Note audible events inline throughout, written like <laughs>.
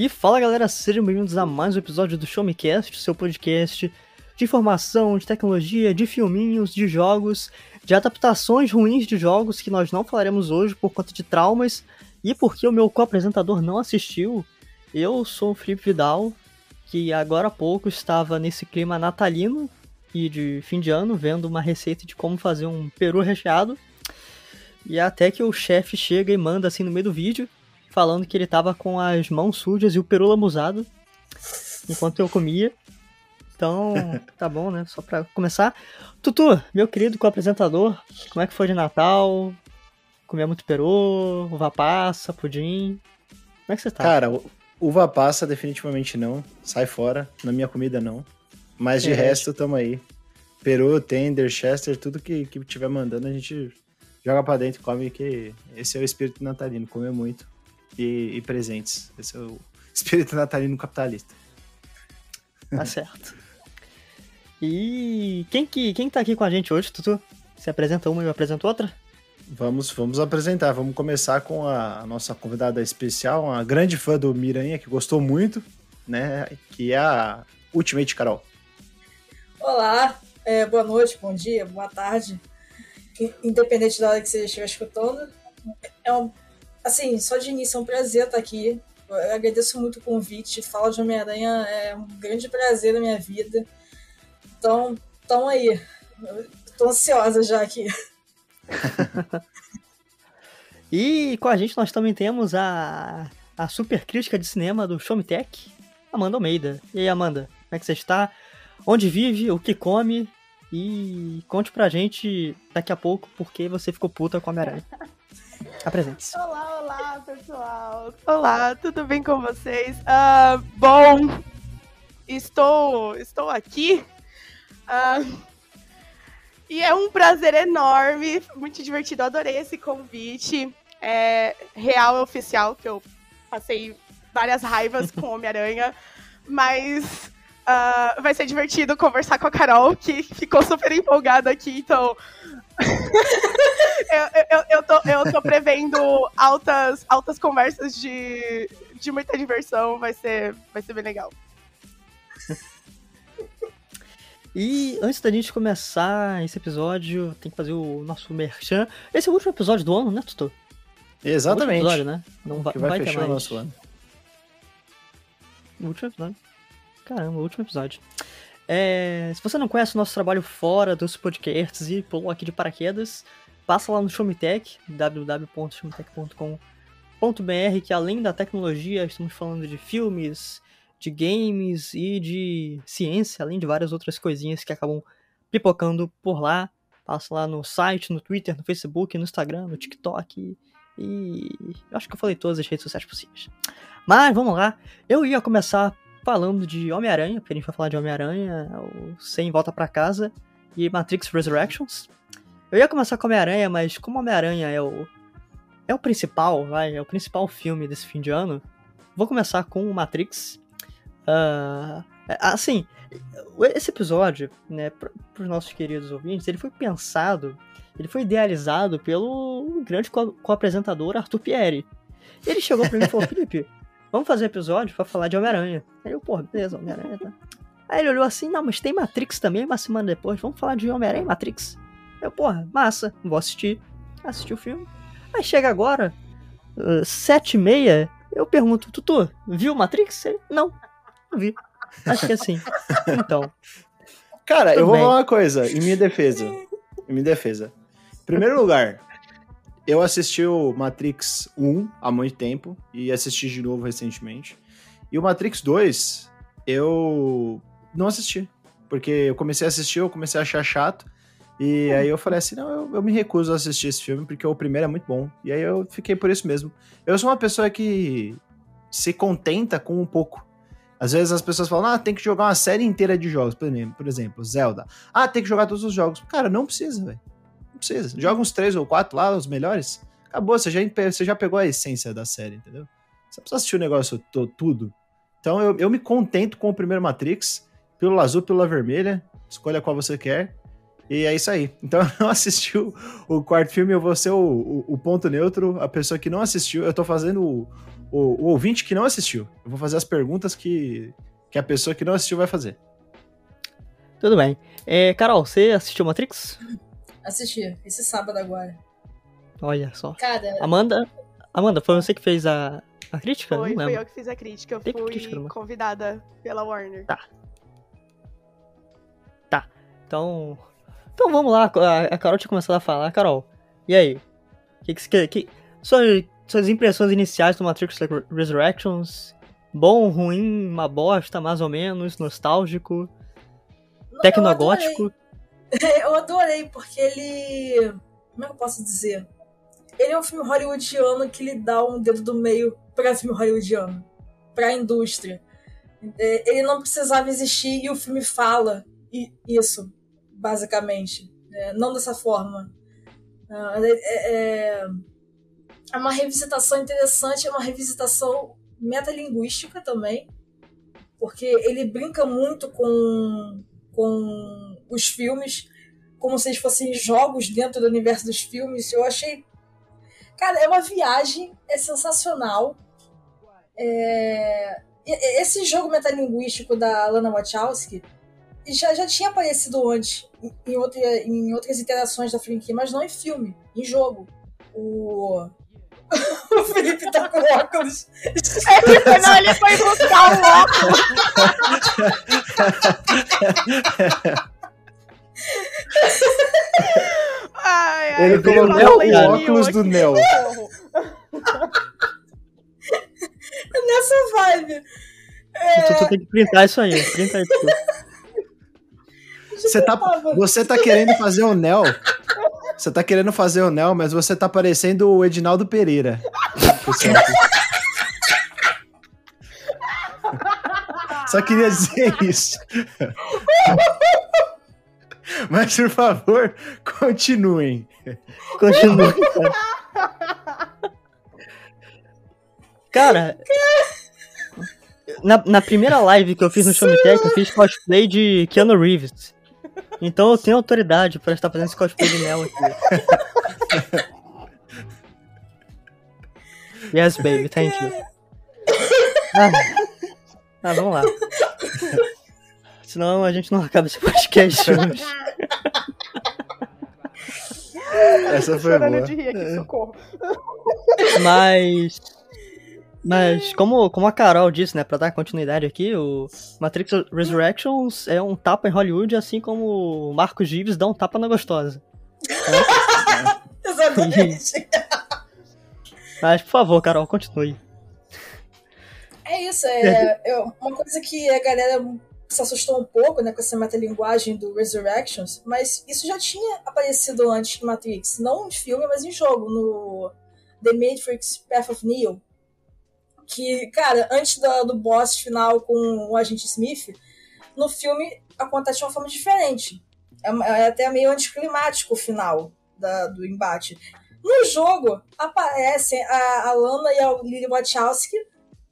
E fala galera, sejam bem-vindos a mais um episódio do Show Me Cast, seu podcast de informação, de tecnologia, de filminhos, de jogos, de adaptações ruins de jogos que nós não falaremos hoje por conta de traumas e porque o meu co-apresentador não assistiu. Eu sou o Felipe Vidal, que agora há pouco estava nesse clima natalino e de fim de ano, vendo uma receita de como fazer um peru recheado. E até que o chefe chega e manda assim no meio do vídeo, falando que ele tava com as mãos sujas e o peru lamuzado, enquanto eu comia. Então, tá bom, né? Só pra começar. Tutu, meu querido co-apresentador, como é que foi de Natal? Comia muito peru, uva passa, pudim? Como é que você tá? Cara, uva passa definitivamente não. Sai fora. Na minha comida não. Mas de É. resto, tamo aí. Peru, tender, chester, tudo que, que tiver mandando, a gente joga pra dentro e come, que esse é o espírito natalino, comer muito e, e presentes. Esse é o espírito natalino capitalista. Tá certo. E quem que quem tá aqui com a gente hoje, Tutu? Você apresenta uma e eu apresento outra? Vamos, vamos apresentar. Vamos começar com a nossa convidada especial, uma grande fã do Miranha, que gostou muito, né? Que é a Ultimate Carol. Olá, é, boa noite, bom dia, boa tarde. Independente da hora que você estiver escutando. É um, assim, só de início é um prazer estar aqui. Eu agradeço muito o convite. Falar de Homem-Aranha é um grande prazer na minha vida. Então, tamo aí. Tô ansiosa já aqui. <laughs> E com a gente nós também temos a, a super crítica de cinema do Show Me Tech, Amanda Almeida. E aí, Amanda, como é que você está? Onde vive? O que come? E conte pra gente daqui a pouco por que você ficou puta com a Homem-Aranha. <laughs> Apresente-se. Olá, pessoal. Olá, tudo bem com vocês? Ah, bom, estou, estou aqui. Ah, e é um prazer enorme, muito divertido. Adorei esse convite. É real e oficial, que eu passei várias raivas com Homem-Aranha, mas ah, vai ser divertido conversar com a Carol, que ficou super empolgada aqui, então eu, eu, eu, tô, eu tô prevendo altas, altas conversas de, de muita diversão, vai ser, vai ser bem legal. E antes da gente começar esse episódio, tem que fazer o nosso merchan. Esse é o último episódio do ano, né, Tutu? Exatamente. O episódio, né? Não vai, vai, vai ter fechar o nosso ano. O último episódio. Caramba, o último episódio. É, se você não conhece o nosso trabalho fora dos podcasts e pulou aqui de paraquedas, passa lá no Showmetech, www.showmetech.com.br, que além da tecnologia, estamos falando de filmes, de games e de ciência, além de várias outras coisinhas que acabam pipocando por lá. Passa lá no site, no Twitter, no Facebook, no Instagram, no TikTok e... eu acho que eu falei todas as redes sociais possíveis. Mas vamos lá. Eu ia começar falando de Homem-Aranha, porque a gente vai falar de Homem-Aranha, o Sem Volta Pra Casa e Matrix Resurrections. Eu ia começar com Homem-Aranha, mas como Homem-Aranha é o é o principal, vai, é o principal filme desse fim de ano, vou começar com o Matrix. Ah, assim, esse episódio, né, para os nossos queridos ouvintes, ele foi pensado, ele foi idealizado pelo grande co- co-apresentador Arthur Pieri. Ele chegou pra mim e falou, <laughs> Felipe, vamos fazer episódio pra falar de Homem-Aranha. Aí eu, pô, beleza, Homem-Aranha, tá. Aí ele olhou assim, não, mas tem Matrix também, uma semana depois, vamos falar de Homem-Aranha e Matrix. Eu, porra, massa, vou assistir. Assisti o filme. Aí chega agora, uh, sete e meia, eu pergunto, Tutu, viu Matrix? Ele, não, não vi. Acho que é assim. <laughs> Então, Cara, eu vou bem. falar uma coisa, em minha defesa. Em minha defesa. Primeiro lugar, eu assisti o Matrix 1 há muito tempo e assisti de novo recentemente. E o Matrix 2, eu não assisti. Porque eu comecei a assistir, eu comecei a achar chato. E aí eu falei assim, não, eu, eu me recuso a assistir esse filme, porque o primeiro é muito bom. E aí eu fiquei por isso mesmo. Eu sou uma pessoa que se contenta com um pouco. Às vezes as pessoas falam, ah, tem que jogar uma série inteira de jogos. Por exemplo, por exemplo, Zelda. Ah, tem que jogar todos os jogos. Cara, não precisa, velho. Não precisa. Joga uns três ou quatro lá, os melhores. Acabou, você já, você já pegou a essência da série, entendeu? Você precisa assistir o negócio tudo. Então eu, eu me contento com o primeiro Matrix, pílula azul, pílula vermelha. Escolha qual você quer. E é isso aí. <laughs> Então, eu não assistiu o quarto filme, eu vou ser o, o, o, ponto neutro, a pessoa que não assistiu. Eu tô fazendo o, o, o, ouvinte que não assistiu. Eu vou fazer as perguntas que, que a pessoa que não assistiu vai fazer. Tudo bem. É, Carol, você assistiu Matrix? Assisti, esse sábado agora. Olha só. Cara. Amanda, Amanda, foi você que fez a, a crítica? Foi, foi eu que fiz a crítica. Eu Tem fui crítica, convidada pela Warner. Tá. Tá. Então. Então vamos lá. A Carol tinha começado a falar. Carol, e aí? Que que, que, que suas, suas impressões iniciais do Matrix Resurrections? Bom, ruim, uma bosta, mais ou menos, nostálgico, tecnogótico? <laughs> Eu adorei, porque ele. Como é que eu posso dizer? Ele é um filme hollywoodiano que lhe dá um dedo do meio para filme hollywoodiano, para a indústria. É, ele não precisava existir e o filme fala isso, basicamente. É, não dessa forma. Ah, é, é, uma revisitação interessante, é uma revisitação metalinguística também, porque ele brinca muito com, com os filmes, como se eles fossem jogos dentro do universo dos filmes. Eu achei. Cara, é uma viagem, é sensacional. É... Esse jogo metalinguístico da Lana Wachowski já, já tinha aparecido antes em, outra, em outras interações da franquia, mas não em filme, em jogo. O, <laughs> o Felipe tá com óculos. É, não, ele foi buscar o óculos. <laughs> ai, ai, ele colocou o óculos do Neo. Nessa vibe. É... Então tu tem que printar isso aí. Printa aí. Você tá, você tá querendo fazer o Nel. Você tá querendo fazer o Nel, mas você tá parecendo o Edinaldo Pereira. Só queria dizer isso. Mas, por favor, continuem. Continuem. Cara, na, na primeira live que eu fiz no Show Me Tech, eu fiz cosplay de Keanu Reeves. Então eu tenho autoridade para estar fazendo esse cosplay de Neo aqui. yes, baby, thank you. Ah, ah, vamos lá. Senão a gente não acaba esse podcast hoje. <laughs> Essa foi boa. De rir aqui, socorro. Mas mas, como, como a Carol disse, né, pra dar continuidade aqui, o Matrix Resurrections é um tapa em Hollywood, assim como o Marcos Gives dá um tapa na gostosa. Exatamente. <laughs> Mas, por favor, Carol, continue. É isso, é, é, uma coisa que a galera se assustou um pouco, né, com essa metalinguagem do Resurrections, mas isso já tinha aparecido antes no Matrix, não em filme, mas em jogo, no The Matrix Path of Neo, que, cara, antes do, do boss final com o agente Smith, no filme acontece de uma forma diferente. É, é até meio anticlimático o final da, do embate. No jogo, aparecem a, a Lana e a Lily Wachowski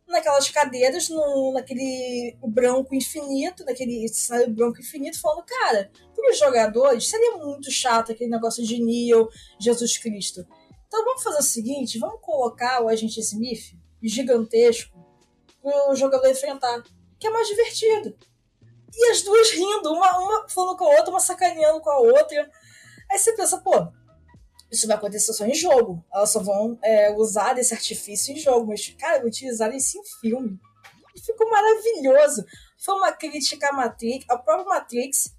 naquelas cadeiras, no, naquele branco infinito, naquele cenário branco infinito, falando, cara, para os jogadores seria muito chato aquele negócio de Neo, Jesus Cristo. Então vamos fazer o seguinte, vamos colocar o agente Smith gigantesco para o jogador enfrentar, que é mais divertido. E as duas rindo, uma, uma falando com a outra, uma sacaneando com a outra. Aí você pensa, pô, isso vai acontecer só em jogo. Elas só vão é, usar esse artifício em jogo. Mas, cara, utilizaram isso em filme. Ficou maravilhoso. Foi uma crítica à Matrix, ao próprio Matrix,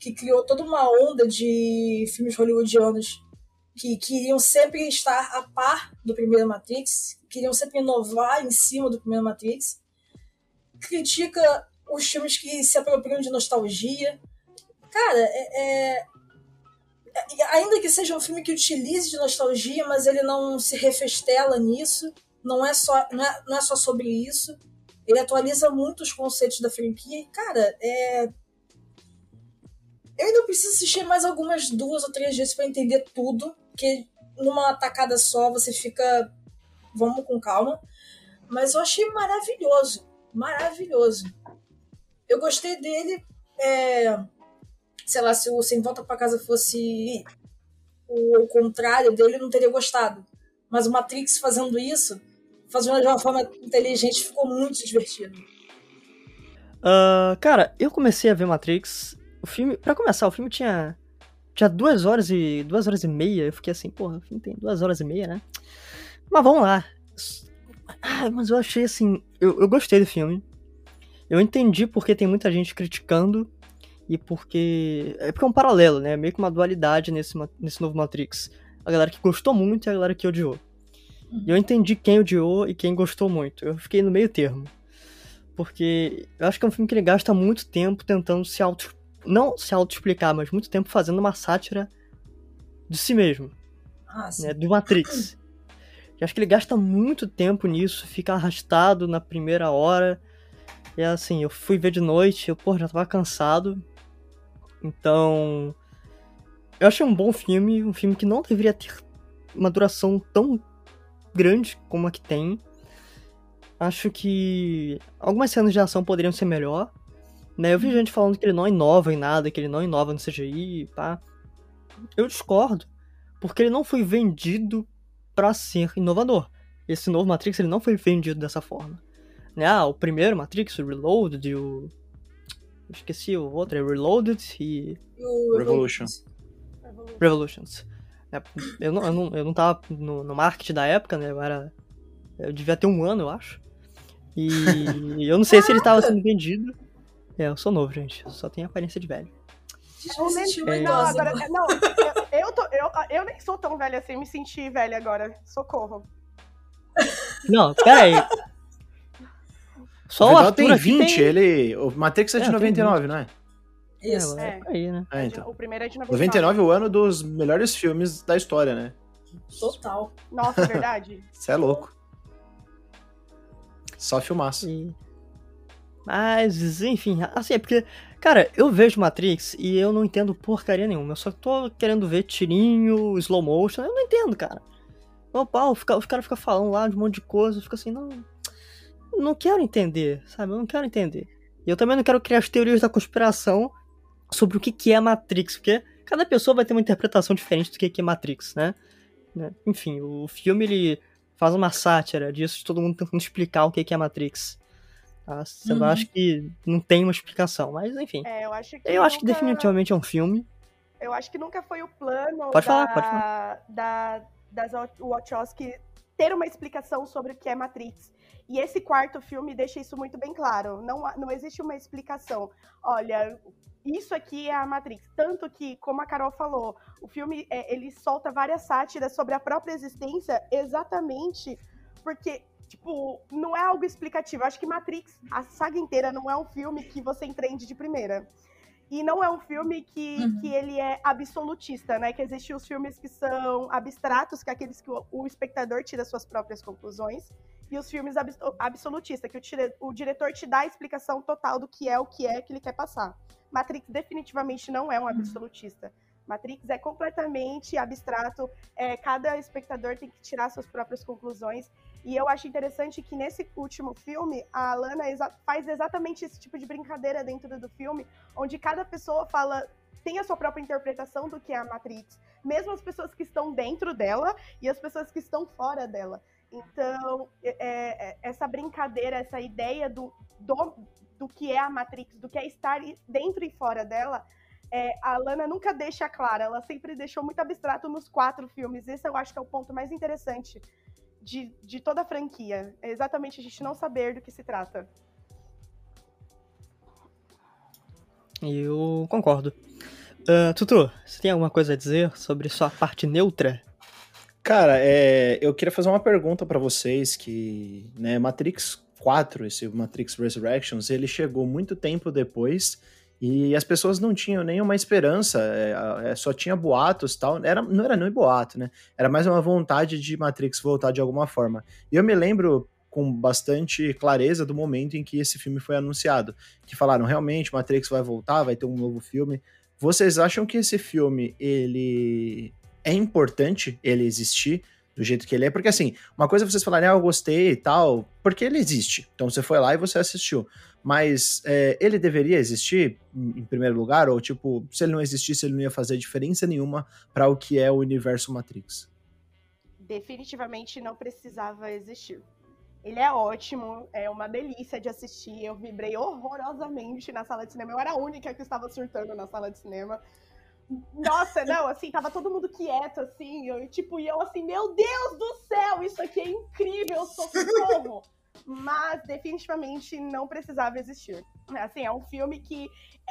que criou toda uma onda de filmes hollywoodianos que queriam sempre estar a par do primeiro Matrix, queriam sempre inovar em cima do primeiro Matrix. Critica os filmes que se apropriam de nostalgia. Cara, é, é, ainda que seja um filme que utilize de nostalgia, mas ele não se refestela nisso. Não é só, não é, não é só sobre isso. Ele atualiza muito os conceitos da franquia. E, cara, é, eu ainda preciso assistir mais algumas duas ou três vezes para entender tudo porque numa tacada só você fica. Vamos com calma. Mas eu achei maravilhoso. Maravilhoso. Eu gostei dele. É, sei lá, se o Sem Volta para Casa fosse o, contrário dele, não teria gostado. Mas o Matrix fazendo isso, fazendo de uma forma inteligente, ficou muito divertido. Uh, cara, eu comecei a ver Matrix. O filme, para começar, o filme tinha tinha duas horas e duas horas e meia. Eu fiquei assim, porra, o filme tem duas horas e meia, né? Mas vamos lá. Ah, mas eu achei assim, eu, eu gostei do filme. Eu entendi porque tem muita gente criticando e porque. É porque é um paralelo, né? Meio que uma dualidade nesse, nesse novo Matrix. A galera que gostou muito e a galera que odiou. E eu entendi quem odiou e quem gostou muito. Eu fiquei no meio termo. Porque eu acho que é um filme que ele gasta muito tempo tentando se auto. Não se auto-explicar, mas muito tempo fazendo uma sátira de si mesmo. Ah, né, do Matrix. Eu acho que ele gasta muito tempo nisso, fica arrastado na primeira hora. E assim, eu fui ver de noite, eu, pô, já tava cansado. Então. Eu achei um bom filme, um filme que não deveria ter uma duração tão grande como a que tem. Acho que algumas cenas de ação poderiam ser melhor. Né? Eu vi gente falando que ele não inova em nada, que ele não inova no CGI, pá. Eu discordo, porque ele não foi vendido para ser inovador. Esse novo Matrix ele não foi vendido dessa forma. Né? Ah, o primeiro Matrix, o Reloaded o esqueci o outro, é Reloaded e. o Revolution. Revolutions. É, eu, não, eu, não, eu não tava no, no marketing da época, né? Eu era. Eu devia ter um ano, eu acho. E <laughs> eu não sei se ele tava sendo vendido. É, eu sou novo, gente. Eu só tenho aparência de velho. É, não, agora, <laughs> não, eu, eu, tô, eu, eu nem sou tão velha assim, me senti velha agora. Socorro. Não, peraí. Só o, o Arthur tem 20, tem... ele. O Matrix é de é, 99, não é? Isso. É, é. Aí, né? É, então. O primeiro é de 99. 99 é o ano dos melhores filmes da história, né? Total. Nossa, é verdade. <laughs> Você é louco. Só filmaço. E... Mas, enfim, assim, é porque, cara, eu vejo Matrix e eu não entendo porcaria nenhuma. Eu só tô querendo ver tirinho, slow motion, eu não entendo, cara. Opa, os caras ficam falando lá de um monte de coisa, fica assim, não não quero entender, sabe? Eu não quero entender. E eu também não quero criar as teorias da conspiração sobre o que, que é Matrix, porque cada pessoa vai ter uma interpretação diferente do que, que é Matrix, né? né? Enfim, o filme ele faz uma sátira disso, de todo mundo tentando explicar o que, que é Matrix. Tá? Eu uhum. acho que não tem uma explicação, mas enfim. É, eu acho que, eu nunca... acho que definitivamente é um filme. Eu acho que nunca foi o plano pode da, falar, pode falar. da, das Wachowski ter uma explicação sobre o que é Matrix. E esse quarto filme deixa isso muito bem claro. Não, não existe uma explicação. Olha, isso aqui é a Matrix. Tanto que, como a Carol falou, o filme é, ele solta várias sátiras sobre a própria existência, exatamente porque tipo, não é algo explicativo. Eu acho que Matrix, a saga inteira, não é um filme que você entende de primeira. E não é um filme que, uhum. que ele é absolutista, né? Que existem os filmes que são abstratos, que é aqueles que o, o espectador tira suas próprias conclusões e os filmes abs absolutistas, que o, tire, o diretor te dá a explicação total do que é o que é que ele quer passar. Matrix definitivamente não é um uhum. absolutista. Matrix é completamente abstrato, é, cada espectador tem que tirar suas próprias conclusões. E eu acho interessante que nesse último filme, a Lana exa faz exatamente esse tipo de brincadeira dentro do filme, onde cada pessoa fala tem a sua própria interpretação do que é a Matrix, mesmo as pessoas que estão dentro dela e as pessoas que estão fora dela. Então, é, é, essa brincadeira, essa ideia do, do, do que é a Matrix, do que é estar dentro e fora dela, é, a Lana nunca deixa clara, ela sempre deixou muito abstrato nos quatro filmes. Esse eu acho que é o ponto mais interessante de, de toda a franquia. É exatamente a gente não saber do que se trata. Eu concordo. Uh, Tutu, você tem alguma coisa a dizer sobre sua parte neutra Cara, é, eu queria fazer uma pergunta para vocês que, né, Matrix 4, esse Matrix Resurrections, ele chegou muito tempo depois e as pessoas não tinham nenhuma esperança, é, é, só tinha boatos tal. Era, não era nem boato, né? Era mais uma vontade de Matrix voltar de alguma forma. E eu me lembro com bastante clareza do momento em que esse filme foi anunciado, que falaram realmente Matrix vai voltar, vai ter um novo filme. Vocês acham que esse filme ele é importante ele existir do jeito que ele é, porque assim, uma coisa é vocês falarem, ah, eu gostei e tal, porque ele existe. Então você foi lá e você assistiu. Mas é, ele deveria existir em, primeiro lugar, ou tipo, se ele não existisse, ele não ia fazer diferença nenhuma para o que é o universo Matrix. Definitivamente não precisava existir. Ele é ótimo, é uma delícia de assistir. Eu vibrei horrorosamente na sala de cinema. Eu era a única que estava surtando na sala de cinema. Nossa, não, assim, tava todo mundo quieto, assim, eu, tipo, e eu assim, meu Deus do céu, isso aqui é incrível, <laughs> socorro! Mas definitivamente não precisava existir. Assim, é um filme que.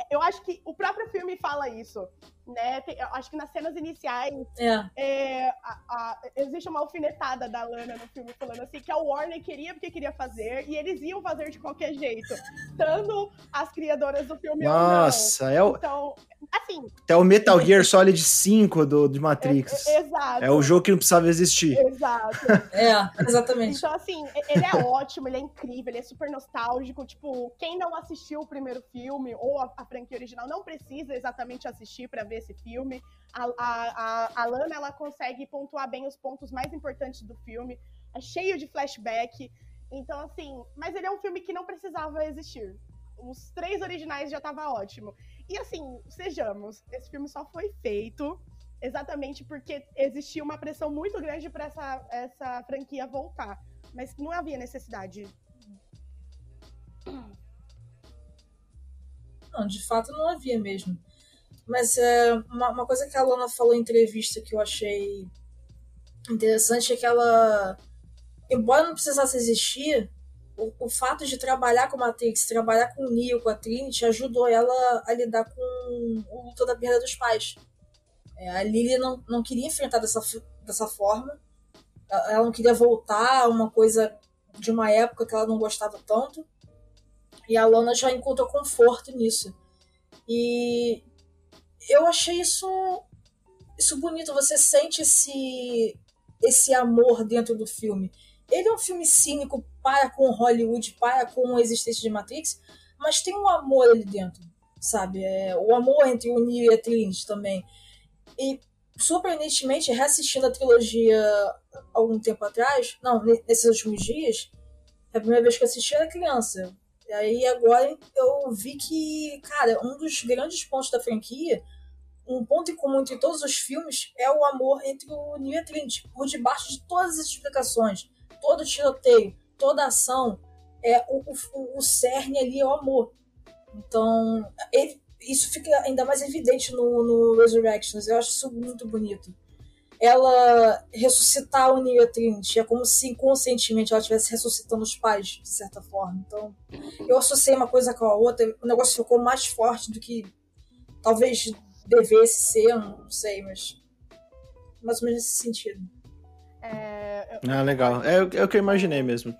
Eu acho que o próprio filme fala isso. Né? Tem, eu acho que nas cenas iniciais É. é, a- a- existe uma alfinetada da Lana no filme falando assim que a Warner queria porque queria fazer e eles iam fazer de qualquer jeito, estando as criadoras do filme Nossa, é o. Então, assim, é o Metal Gear Solid 5 do, de Matrix. é- é- exato. É o jogo que não precisava existir. Exato. <laughs> É, exatamente. Então, assim, ele é ótimo, ele é incrível, ele é super nostálgico. Tipo, quem não assistiu o primeiro filme ou a, a franquia original não precisa exatamente assistir pra ver esse filme. A, a, a, a Lana, ela consegue pontuar bem os pontos mais importantes do filme. É cheio de flashback. Então, assim, mas ele é um filme que não precisava existir. Os três originais já tava ótimo. E assim, sejamos, esse filme só foi feito exatamente porque existia uma pressão muito grande para essa, essa franquia voltar. Mas não havia necessidade. Não, de fato não havia mesmo. Mas é, uma, uma coisa que a Lana falou em entrevista que eu achei interessante é que ela, embora não precisasse existir, o, o fato de trabalhar com a Matrix, trabalhar com o Neo, com a Trinity, ajudou ela a lidar com o luto da perda dos pais. É, a Lily não, não queria enfrentar dessa, dessa forma. Ela não queria voltar a uma coisa de uma época que ela não gostava tanto. E a Lana já encontrou conforto nisso. E eu achei isso isso bonito. Você sente esse esse amor dentro do filme. Ele é um filme cínico para com Hollywood, para com a existência de Matrix, mas tem um amor ali dentro, sabe? É, o amor entre o Neo e a Trinity também. E surpreendentemente, reassistindo a trilogia algum tempo atrás, não, ne- nesses últimos dias, a primeira vez que eu assisti era criança. E aí agora eu vi que, cara, um dos grandes pontos da franquia, um ponto em comum entre todos os filmes, é o amor entre o Neo e a Trinity. Por debaixo de todas as explicações, todo tiroteio, toda ação, é o, o, o cerne ali é o amor. Então, ele- isso fica ainda mais evidente no, no Resurrections. Eu acho isso muito bonito. Ela ressuscitar o Neo Trinity é como se inconscientemente ela estivesse ressuscitando os pais, de certa forma. Então, eu associei uma coisa com a outra, o negócio ficou mais forte do que talvez devesse ser, não sei, mas mais ou menos nesse sentido. É, eu- Ah, legal. É, o- é o que eu imaginei mesmo.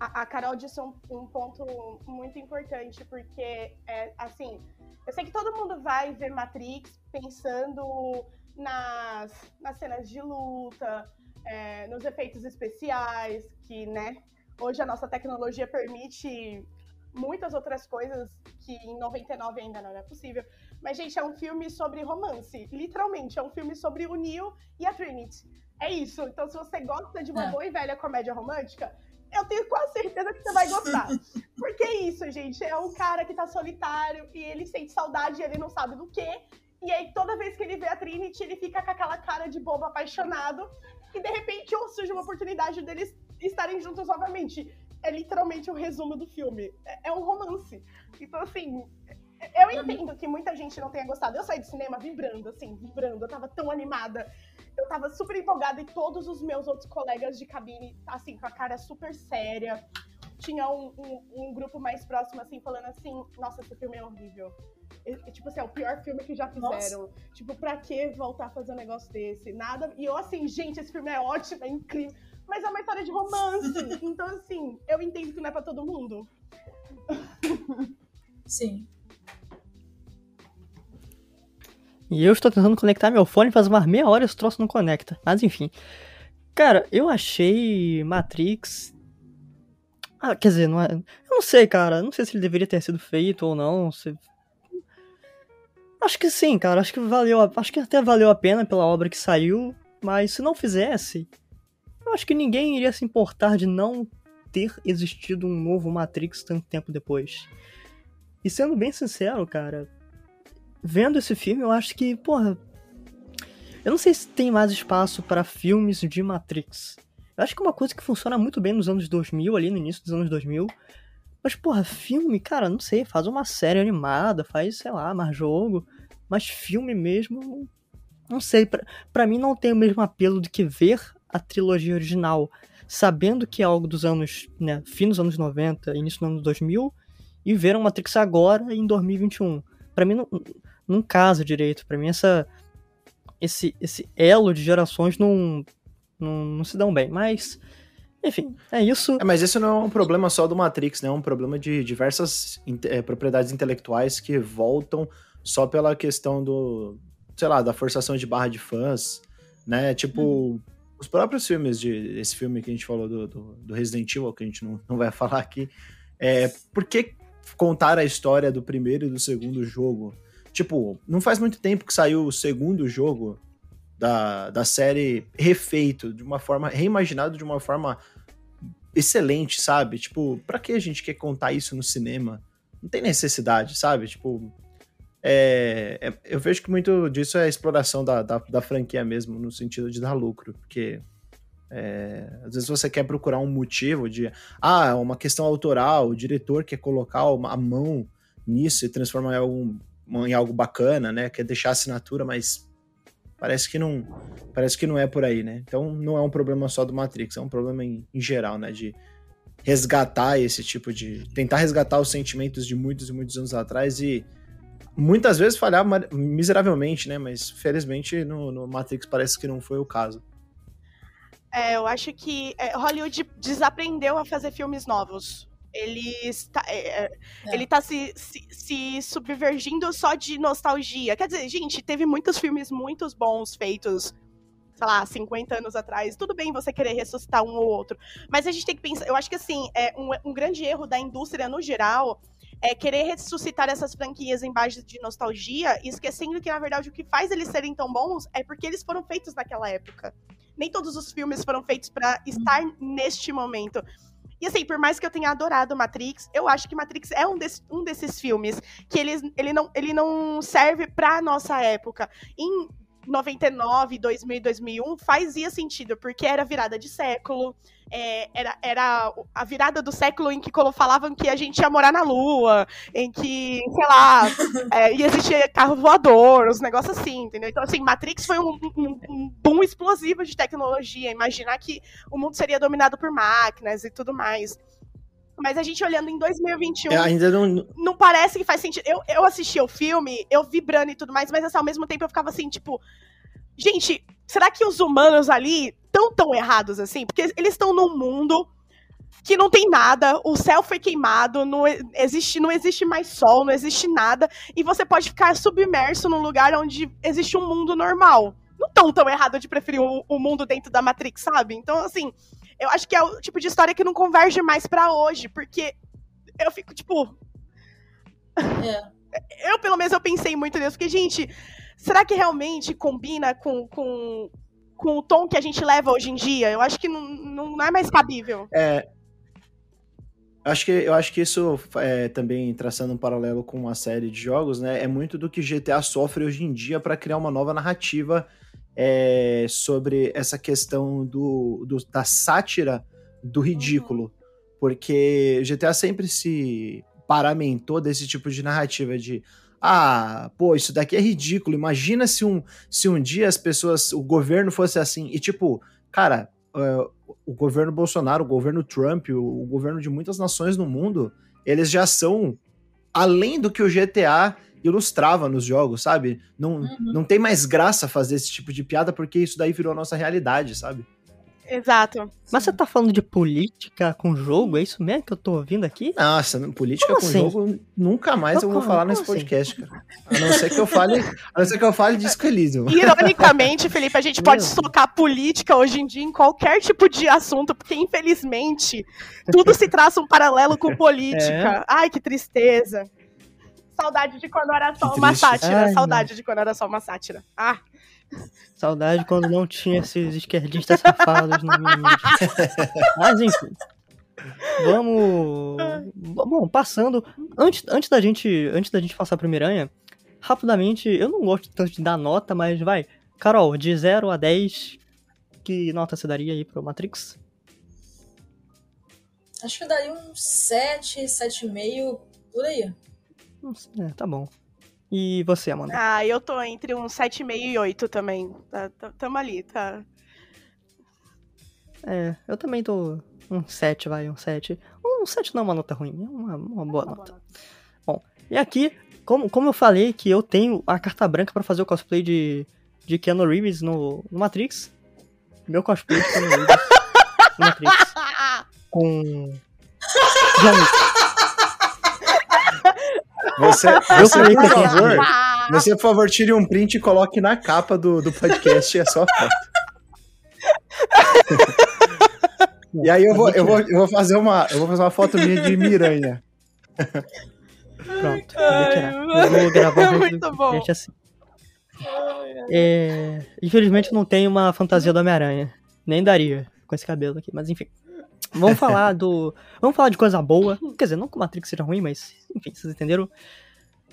a, a Carol disse um, um ponto muito importante, porque, é, assim, eu sei que todo mundo vai ver Matrix pensando nas, nas cenas de luta, é, nos efeitos especiais, que, né, hoje a nossa tecnologia permite muitas outras coisas que em 99 ainda não é possível. Mas, gente, é um filme sobre romance. Literalmente, é um filme sobre o Neo e a Trinity. É isso. Então, se você gosta de uma É. boa e velha comédia romântica, eu tenho quase certeza que você vai gostar. <laughs> Porque é isso, gente. É um cara que tá solitário e ele sente saudade e ele não sabe do quê. E aí, toda vez que ele vê a Trinity, ele fica com aquela cara de bobo apaixonado. E de repente surge uma oportunidade deles estarem juntos novamente. É literalmente o resumo do filme. É, é um romance. Então, assim, eu entendo que muita gente não tenha gostado. Eu saí do cinema vibrando, assim, vibrando. Eu tava tão animada. Eu tava super empolgada e todos os meus outros colegas de cabine, assim, com a cara super séria. Tinha um, um- um grupo mais próximo, assim, falando assim: Nossa, esse filme é horrível. E, e, tipo assim, é o pior filme que já fizeram. Tipo, pra que voltar a fazer um negócio desse? Nada. E eu, assim, gente, esse filme é ótimo, é incrível. Mas é uma história de romance. <laughs> então, assim, eu entendo que não é pra todo mundo. Sim. E eu estou tentando conectar meu fone faz umas meia hora esse troço não conecta. Mas enfim. Cara, eu achei Matrix. Ah, quer dizer, não é... eu não sei, cara. Não sei se ele deveria ter sido feito ou não. Se... Acho que sim, cara. Acho que valeu. Acho que até valeu a pena pela obra que saiu. Mas se não fizesse, acho que ninguém iria se importar de não ter existido um novo Matrix tanto tempo depois. E sendo bem sincero, cara, vendo esse filme, eu acho que, porra. Eu não sei se tem mais espaço para filmes de Matrix. Eu acho que é uma coisa que funciona muito bem nos anos 2000, ali no início dos anos 2000. Mas, porra, filme, cara, não sei, faz uma série animada, faz, sei lá, mais jogo. Mas filme mesmo, não sei, pra mim não tem o mesmo apelo do que ver a trilogia original, sabendo que é algo dos anos, né, fim dos anos 90, início dos anos 2000, e ver uma Matrix agora em 2021. Para mim não, não casa direito, para mim essa esse esse elo de gerações não, não não se dão bem, mas enfim, é isso. É, mas isso não é um problema só do Matrix, né? É um problema de diversas é, propriedades intelectuais que voltam só pela questão do, sei lá, da forçação de barra de fãs, né? Tipo, hum. os próprios filmes de esse filme que a gente falou do, do, do Resident Evil, que a gente não, não vai <laughs> falar aqui, é, por que contar a história do primeiro e do segundo jogo? Tipo, não faz muito tempo que saiu o segundo jogo da, da série refeito, de uma forma, reimaginado de uma forma excelente, sabe? Tipo, pra que a gente quer contar isso no cinema? Não tem necessidade, sabe? Tipo, é, é, eu vejo que muito disso é a exploração da, da, da, franquia mesmo, no sentido de dar lucro, porque é, às vezes você quer procurar um motivo de, ah, uma questão autoral, o diretor quer colocar uma, a mão nisso e transformar em algo, em algo bacana, né? Quer deixar assinatura, mas parece que não parece que não é por aí, né? Então não é um problema só do Matrix, é um problema em, em geral, né? De resgatar esse tipo de. tentar resgatar os sentimentos de muitos e muitos anos atrás e muitas vezes falhar miseravelmente, né? Mas felizmente no, no, Matrix parece que não foi o caso. É, eu acho que é, Hollywood desaprendeu a fazer filmes novos. Ele está, é, é, é. ele tá se, se, se, subvergindo só de nostalgia. Quer dizer, gente, teve muitos filmes muito bons feitos, sei lá, 50 anos atrás. Tudo bem você querer ressuscitar um ou outro. Mas a gente tem que pensar. Eu acho que assim, é um, um grande erro da indústria no geral é, querer ressuscitar essas franquias em base de nostalgia, esquecendo que, na verdade, o que faz eles serem tão bons é porque eles foram feitos naquela época. Nem todos os filmes foram feitos para estar neste momento. E assim, por mais que eu tenha adorado Matrix, eu acho que Matrix é um, desse, um desses filmes que eles, ele, não, ele não serve pra nossa época. Em 99, 2000 2001 fazia sentido, porque era virada de século, é, era, era a virada do século em que falavam que a gente ia morar na Lua, em que, sei lá, é, ia existir carro voador, os negócios assim, entendeu? Então, assim, Matrix foi um, um, um boom explosivo de tecnologia, imaginar que o mundo seria dominado por máquinas e tudo mais. Mas a gente olhando em 2021. É, ainda não. Não parece que faz sentido. Eu, eu assisti o filme, eu vibrando e tudo mais, mas assim, ao mesmo tempo eu ficava assim, tipo. Gente, será que os humanos ali estão tão errados assim? Porque eles estão num mundo que não tem nada, o céu foi queimado, não existe, não existe mais sol, não existe nada, e você pode ficar submerso num lugar onde existe um mundo normal. Não tão tão errado de preferir o, o mundo dentro da Matrix, sabe? Então, assim, eu acho que é o tipo de história que não converge mais para hoje, porque eu fico, tipo. É. <laughs> Eu, pelo menos, eu pensei muito nisso, porque, gente, será que realmente combina com, com, com o tom que a gente leva hoje em dia? Eu acho que não, não é mais cabível. É. Eu acho que, eu acho que isso, é, também traçando um paralelo com uma série de jogos, né? É muito do que GTA sofre hoje em dia para criar uma nova narrativa é, sobre essa questão do, do, da sátira do ridículo. Porque GTA sempre se paramentou desse tipo de narrativa de ah, pô, isso daqui é ridículo. Imagina se um, se um dia as pessoas, o governo fosse assim. E tipo, cara, uh, o governo Bolsonaro, o governo Trump, o, o, governo de muitas nações no mundo, eles já são além do que o GTA ilustrava nos jogos, sabe? Não, uhum. não tem mais graça fazer esse tipo de piada porque isso daí virou a nossa realidade, sabe? Exato. Mas você tá falando de política com jogo? É isso mesmo que eu tô ouvindo aqui? Nossa, política como com assim? jogo nunca mais eu, eu vou falar nesse assim? podcast, cara. A não ser que eu fale, a não ser que eu fale de esquelismo. Ironicamente, Felipe, a gente pode socar política hoje em dia em qualquer tipo de assunto, porque infelizmente tudo se traça um paralelo com política. É. Ai, que tristeza. Saudade de quando era só uma sátira. Ai, saudade não. de quando era só uma sátira. Ah, Saudade quando não tinha esses esquerdistas safados na minha mídia. <laughs> Mas enfim. Vamos. Bom, passando. Antes, antes, da gente, antes da gente passar pro Miranha, rapidamente, eu não gosto tanto de dar nota, mas vai. Carol, de 0 a 10, que nota você daria aí pro Matrix? Acho que eu daria um 7, 7,5 por aí. É, tá bom. E você, Amanda? Ah, eu tô entre um 7,5 e 8 também. Tá, tá, tamo ali, tá. É, eu também tô um 7, vai, um 7. Um 7 não é uma nota ruim, é uma, uma boa uma nota. Boa nota. Bom, e aqui, como, como eu falei que eu tenho a carta branca para fazer o cosplay de, de Keanu Reeves no, no Matrix, meu cosplay de Keanu Reeves no Matrix, <laughs> com John você, <laughs> você por favor, você, por favor, tire um print e coloque na capa do, do podcast a sua foto. <laughs> e aí eu vou, eu, vou, eu, vou fazer uma, eu vou fazer uma foto minha de miranha. <laughs> Pronto, eu vou gravar um Muito bom. assim. É, infelizmente não tem uma fantasia do Homem-Aranha. Nem daria com esse cabelo aqui, mas enfim. Vamos <laughs> falar do. Vamos falar de coisa boa. Quer dizer, não que o Matrix seja ruim, mas enfim, vocês entenderam.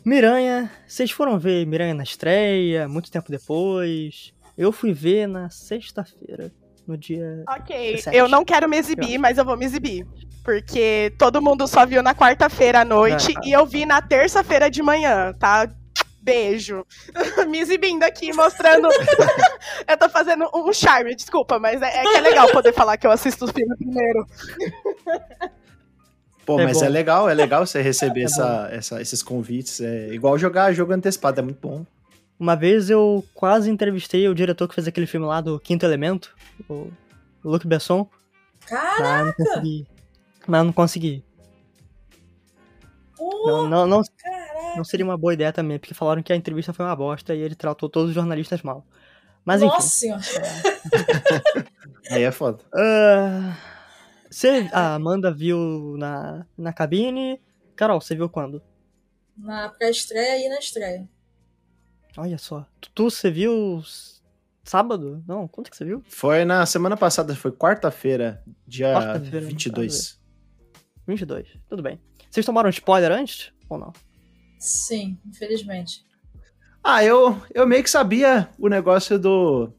Miranha, vocês foram ver Miranha na estreia, muito tempo depois. Eu fui ver na sexta-feira, no dia. Ok, 17. eu não quero me exibir, mas eu vou me exibir. Porque todo mundo só viu na quarta-feira à noite ah, e eu vi na terça-feira de manhã, tá? Beijo. <laughs> Me exibindo aqui, mostrando. <laughs> eu tô fazendo um charme, desculpa, mas é, é, que é legal poder falar que eu assisto o filme primeiro. Pô, é mas bom. é legal, é legal você receber é essa, essa, esses convites. É igual jogar jogo antecipado, é muito bom. Uma vez eu quase entrevistei o diretor que fez aquele filme lá do Quinto Elemento, o Luc Besson. Caraca! Mas não consegui. Mas não consegui. Pô, não, não, não, não seria uma boa ideia também, porque falaram que a entrevista foi uma bosta e ele tratou todos os jornalistas mal. Mas enfim. Nossa senhora. <laughs> Aí é foda. Uh, você, a Amanda viu na, na cabine. Carol, você viu quando? Na pré-estreia e na estreia. Olha só. Tu, você viu sábado? Não, quanto que você viu? Foi na semana passada, foi quarta-feira, dia quarta 22. 22, tudo bem. Vocês tomaram spoiler antes ou não? Sim, infelizmente. Ah, eu, eu meio que sabia o negócio do,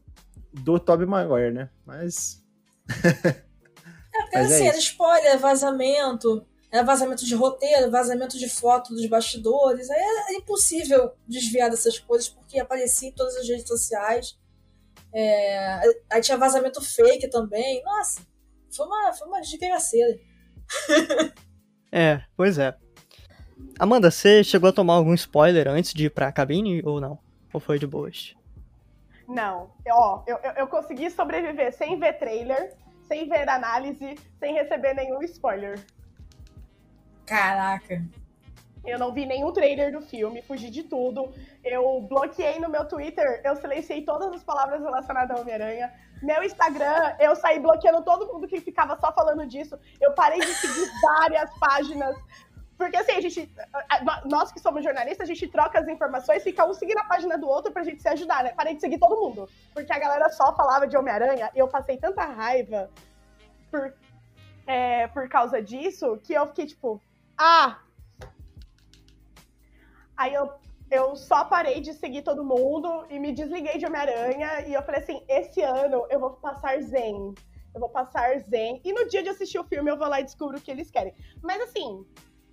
do Tobey Maguire, né? Mas. <laughs> é, porque Mas assim, é era spoiler, vazamento, era vazamento de roteiro, vazamento de foto dos bastidores. Aí é impossível desviar dessas coisas porque aparecia em todas as redes sociais. É, aí tinha vazamento fake também. Nossa, foi uma, foi uma desgraceira. <laughs> é, pois é. Amanda, você chegou a tomar algum spoiler antes de ir pra cabine ou não? Ou foi de boas? Não. Ó, eu, eu, eu consegui sobreviver sem ver trailer, sem ver análise, sem receber nenhum spoiler. Caraca. Eu não vi nenhum trailer do filme, fugi de tudo. Eu bloqueei no meu Twitter, eu silenciei todas as palavras relacionadas ao Homem-Aranha. Meu Instagram, eu saí bloqueando todo mundo que ficava só falando disso. Eu parei de seguir <laughs> várias páginas porque assim, a gente. Nós que somos jornalistas, a gente troca as informações, fica um seguindo a página do outro pra gente se ajudar, né? Parei de seguir todo mundo. Porque a galera só falava de Homem-Aranha e eu passei tanta raiva por, é, por causa disso que eu fiquei tipo, ah! Aí eu, eu só parei de seguir todo mundo e me desliguei de Homem-Aranha e eu falei assim: esse ano eu vou passar zen. Eu vou passar zen. E no dia de assistir o filme eu vou lá e descubro o que eles querem. Mas assim,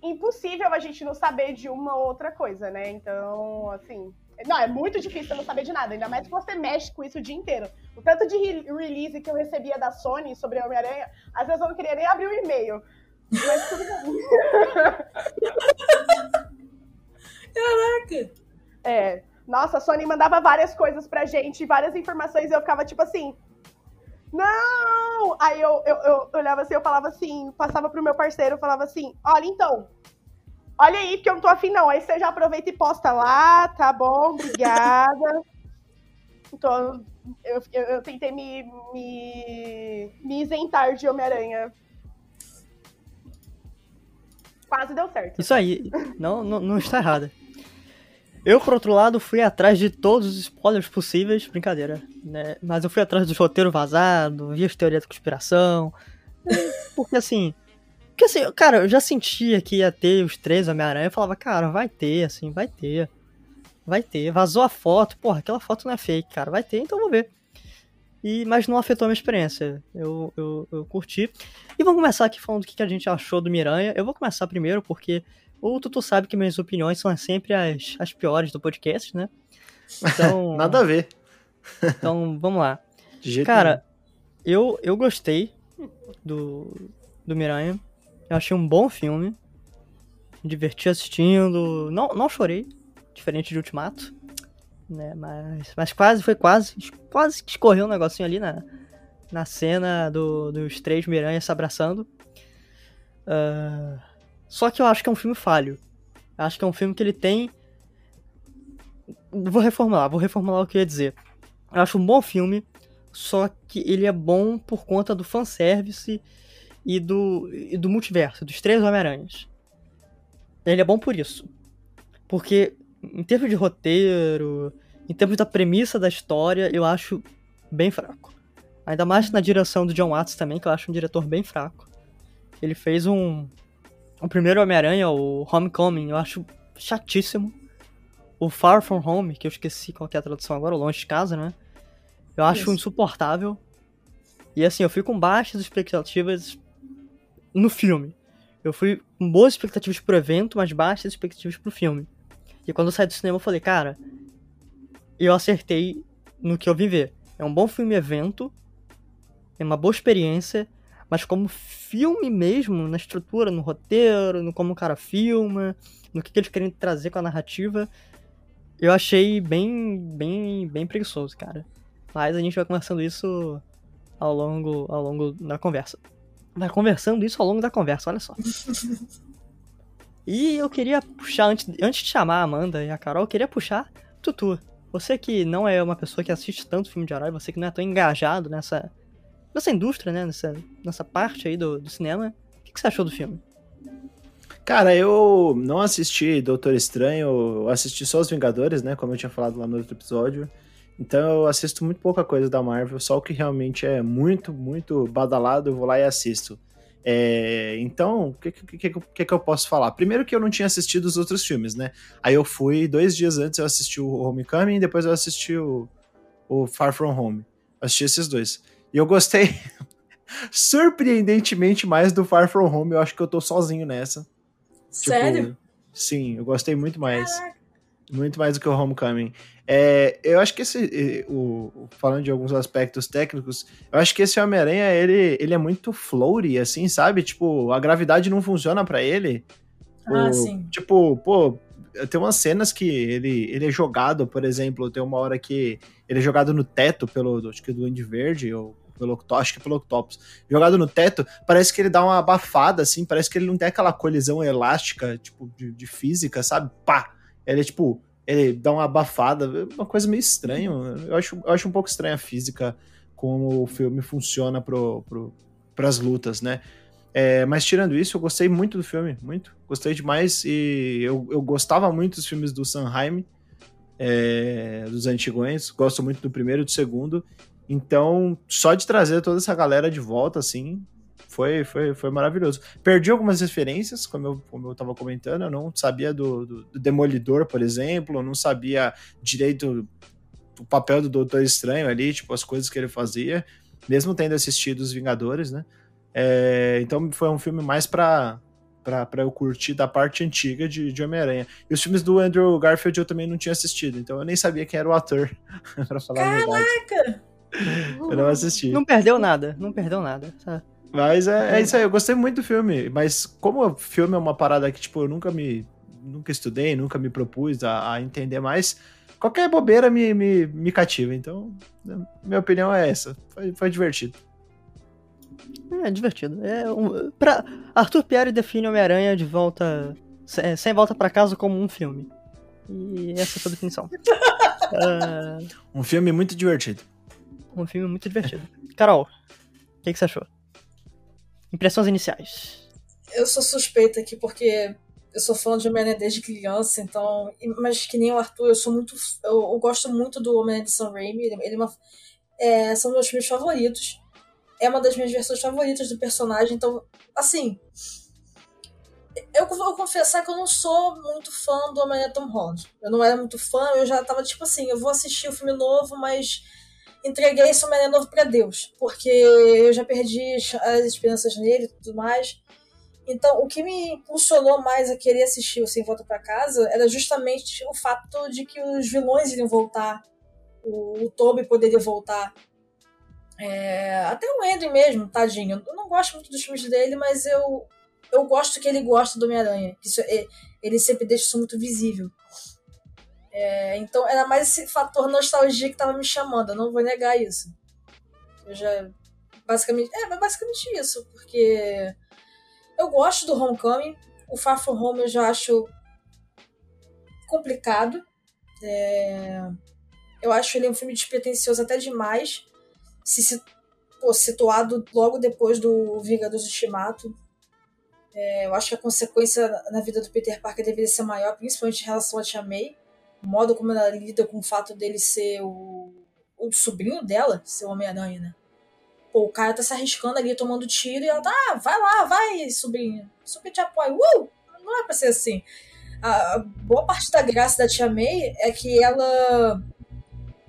impossível a gente não saber de uma ou outra coisa, né? Então, assim. Não, é muito difícil não saber de nada, ainda mais que você mexe com isso o dia inteiro. O tanto de re release que eu recebia da Sony sobre Homem-Aranha, às vezes eu não queria nem abrir o e-mail. Mas tudo bem. <laughs> Caraca! É. Nossa, a Sony mandava várias coisas pra gente, várias informações, e eu ficava tipo assim, não! Aí eu, eu, eu, olhava assim, eu falava assim, passava pro meu parceiro, eu falava assim, olha então, olha aí, porque eu não tô afim não. Aí você já aproveita e posta lá, tá bom, obrigada. <laughs> então, eu, eu, eu, tentei me, me, me isentar de Homem-Aranha. Quase deu certo. Isso aí, não, não, não está errado. Eu, por outro lado, fui atrás de todos os spoilers possíveis, brincadeira, né? Mas eu fui atrás do roteiro vazado, vi as teorias da conspiração. Porque assim. Porque assim, cara, eu já sentia que ia ter os três Homem-Aranha. Eu falava, cara, vai ter, assim, vai ter. Vai ter. Vazou a foto, porra, aquela foto não é fake, cara. Vai ter, então vou ver. E, mas não afetou a minha experiência. Eu, eu, eu curti. E vamos começar aqui falando do que a gente achou do Miranha. Eu vou começar primeiro porque o Tutu sabe que minhas opiniões são sempre as, as piores do podcast, né? <laughs> Então. Nada a ver. Então, vamos lá. Cara, eu, eu gostei do, do Miranha. Eu achei um bom filme. Me diverti assistindo. Não, não chorei, diferente de Ultimato. Né? Mas, mas quase, foi quase. Quase que escorreu um negocinho ali na, na cena do, dos três Miranha se abraçando. Ah, só que eu acho que é um filme falho. Eu acho que é um filme que ele tem. Vou reformular, vou reformular o que eu ia dizer. Eu acho um bom filme, só que ele é bom por conta do fanservice e do, e do multiverso, dos três Homem-Aranhas. Ele é bom por isso. Porque, em termos de roteiro, em termos da premissa da história, eu acho bem fraco. Ainda mais na direção do John Watts também, que eu acho um diretor bem fraco. Ele fez um. O primeiro Homem-Aranha, o Homecoming, eu acho chatíssimo. O Far From Home, que eu esqueci qual é a tradução agora, o Longe de Casa, né? Eu acho Isso. insuportável. E assim, eu fui com baixas expectativas no filme. Eu fui com boas expectativas pro evento, mas baixas expectativas pro filme. E quando eu saí do cinema, eu falei, cara, eu acertei no que eu vim ver. É um bom filme evento, é uma boa experiência, mas como filme mesmo, na estrutura, no roteiro, no como o cara filma, no que, que eles querem trazer com a narrativa, eu achei bem, bem, bem preguiçoso, cara. Mas a gente vai conversando isso ao longo, ao longo da conversa. Vai conversando isso ao longo da conversa, olha só. <laughs> E eu queria puxar, antes, antes de chamar a Amanda e a Carol, eu queria puxar Tutu. Você que não é uma pessoa que assiste tanto filme de herói, você que não é tão engajado nessa, nessa indústria, né? Nessa, nessa parte aí do, do cinema, o que, que você achou do filme? Cara, eu não assisti Doutor Estranho, eu assisti só Os Vingadores, né? Como eu tinha falado lá no outro episódio. Então eu assisto muito pouca coisa da Marvel, só o que realmente é muito, muito badalado, eu vou lá e assisto. É, então, o que, que, que, que, eu posso falar? Primeiro que eu não tinha assistido os outros filmes, né? Aí eu fui, dois dias antes eu assisti o Homecoming, depois eu assisti o, o Far From Home. Assisti esses dois. E eu gostei <laughs> surpreendentemente mais do Far From Home, eu acho que eu tô sozinho nessa. Sério? Tipo, sim, eu gostei muito mais. Muito mais do que o Homecoming. É, eu acho que esse. O, falando de alguns aspectos técnicos, eu acho que esse Homem-Aranha, ele, ele é muito floaty, assim, sabe? Tipo, a gravidade não funciona pra ele. Ah, O- sim. Tipo, pô, tem umas cenas que ele, ele é jogado, por exemplo, tem uma hora que ele é jogado no teto pelo, acho que do Duende Verde, ou pelo, acho que pelo Octopus. Jogado no teto, parece que ele dá uma abafada, assim, parece que ele não tem aquela colisão elástica, tipo, de, de física, sabe? Pá! Ele é, tipo, ele dá uma abafada, uma coisa meio estranha. Eu acho, eu acho um pouco estranha a física, como o filme funciona pro, pro, pras lutas, né? É, mas tirando isso, eu gostei muito do filme, muito. Gostei demais e eu, eu gostava muito dos filmes do Sanheim, é, dos antigões. Gosto muito do primeiro e do segundo. Então, só de trazer toda essa galera de volta, assim, foi, foi, foi maravilhoso. Perdi algumas referências, como eu, como eu tava comentando, eu não sabia do, do, do Demolidor, por exemplo, eu não sabia direito o papel do Doutor Estranho ali, tipo, as coisas que ele fazia, mesmo tendo assistido Os Vingadores, né? É, então foi um filme mais pra, pra, pra eu curtir da parte antiga de, de Homem-Aranha. E os filmes do Andrew Garfield eu também não tinha assistido, então eu nem sabia quem era o ator, <laughs> pra falar a verdade. Caraca! Eu não assisti. Não perdeu nada, não perdeu nada. sabe? Mas é, é isso aí, eu gostei muito do filme. Mas como o filme é uma parada que, tipo, eu nunca me. Nunca estudei, nunca me propus a, a entender mais. Qualquer bobeira me, me, me cativa. Então, minha opinião é essa. Foi, foi divertido. É divertido. É um, pra, Arthur Pierre define Homem-Aranha de volta. Sem, sem volta pra casa como um filme. E essa é a sua definição. <laughs> Ah, Um filme muito divertido. um filme muito divertido. Carol, o que, que você achou? Impressões iniciais. Eu sou suspeita aqui porque eu sou fã de Homem-Aranha desde criança, então. Mas que nem o Arthur, eu sou muito. Eu, eu gosto muito do Homem-Aranha de Sam Raimi. Ele, ele é uma, é, são meus filmes favoritos. É uma das minhas versões favoritas do personagem, então, assim. Eu vou confessar que eu não sou muito fã do Homem-Aranha Tom Holland. Eu não era muito fã, eu já tava tipo assim, eu vou assistir o filme novo, mas entreguei Homem-Aranha novo pra Deus, porque eu já perdi as esperanças nele e tudo mais. Então, o que me impulsionou mais a querer assistir o Sem Volta para Casa era justamente o fato de que os vilões iriam voltar, o, o Toby poderia voltar. É, até o Andrew mesmo, tadinho. Eu não gosto muito dos filmes dele, mas eu, eu gosto que ele gosta do Homem-Aranha. É, ele sempre deixa isso muito visível. É, então era mais esse fator nostalgia que estava me chamando, eu não vou negar isso. Eu já. Basicamente. É, basicamente isso, porque eu gosto do Homecoming. O Far From Home eu já acho complicado. É... Eu acho ele um filme despretensioso até demais. Se, pô, situado logo depois do Vingadores Ultimato. É, eu acho que a consequência na vida do Peter Parker deveria ser maior, principalmente em relação a Tia May. O modo como ela lida com o fato dele ser o, o sobrinho dela, ser o Homem-Aranha, né? Pô, o cara tá se arriscando ali, tomando tiro, e ela tá, ah, vai lá, vai, sobrinha. Super te apoio. Uh! Não é pra ser assim. A, a boa parte da graça da Tia May é que ela,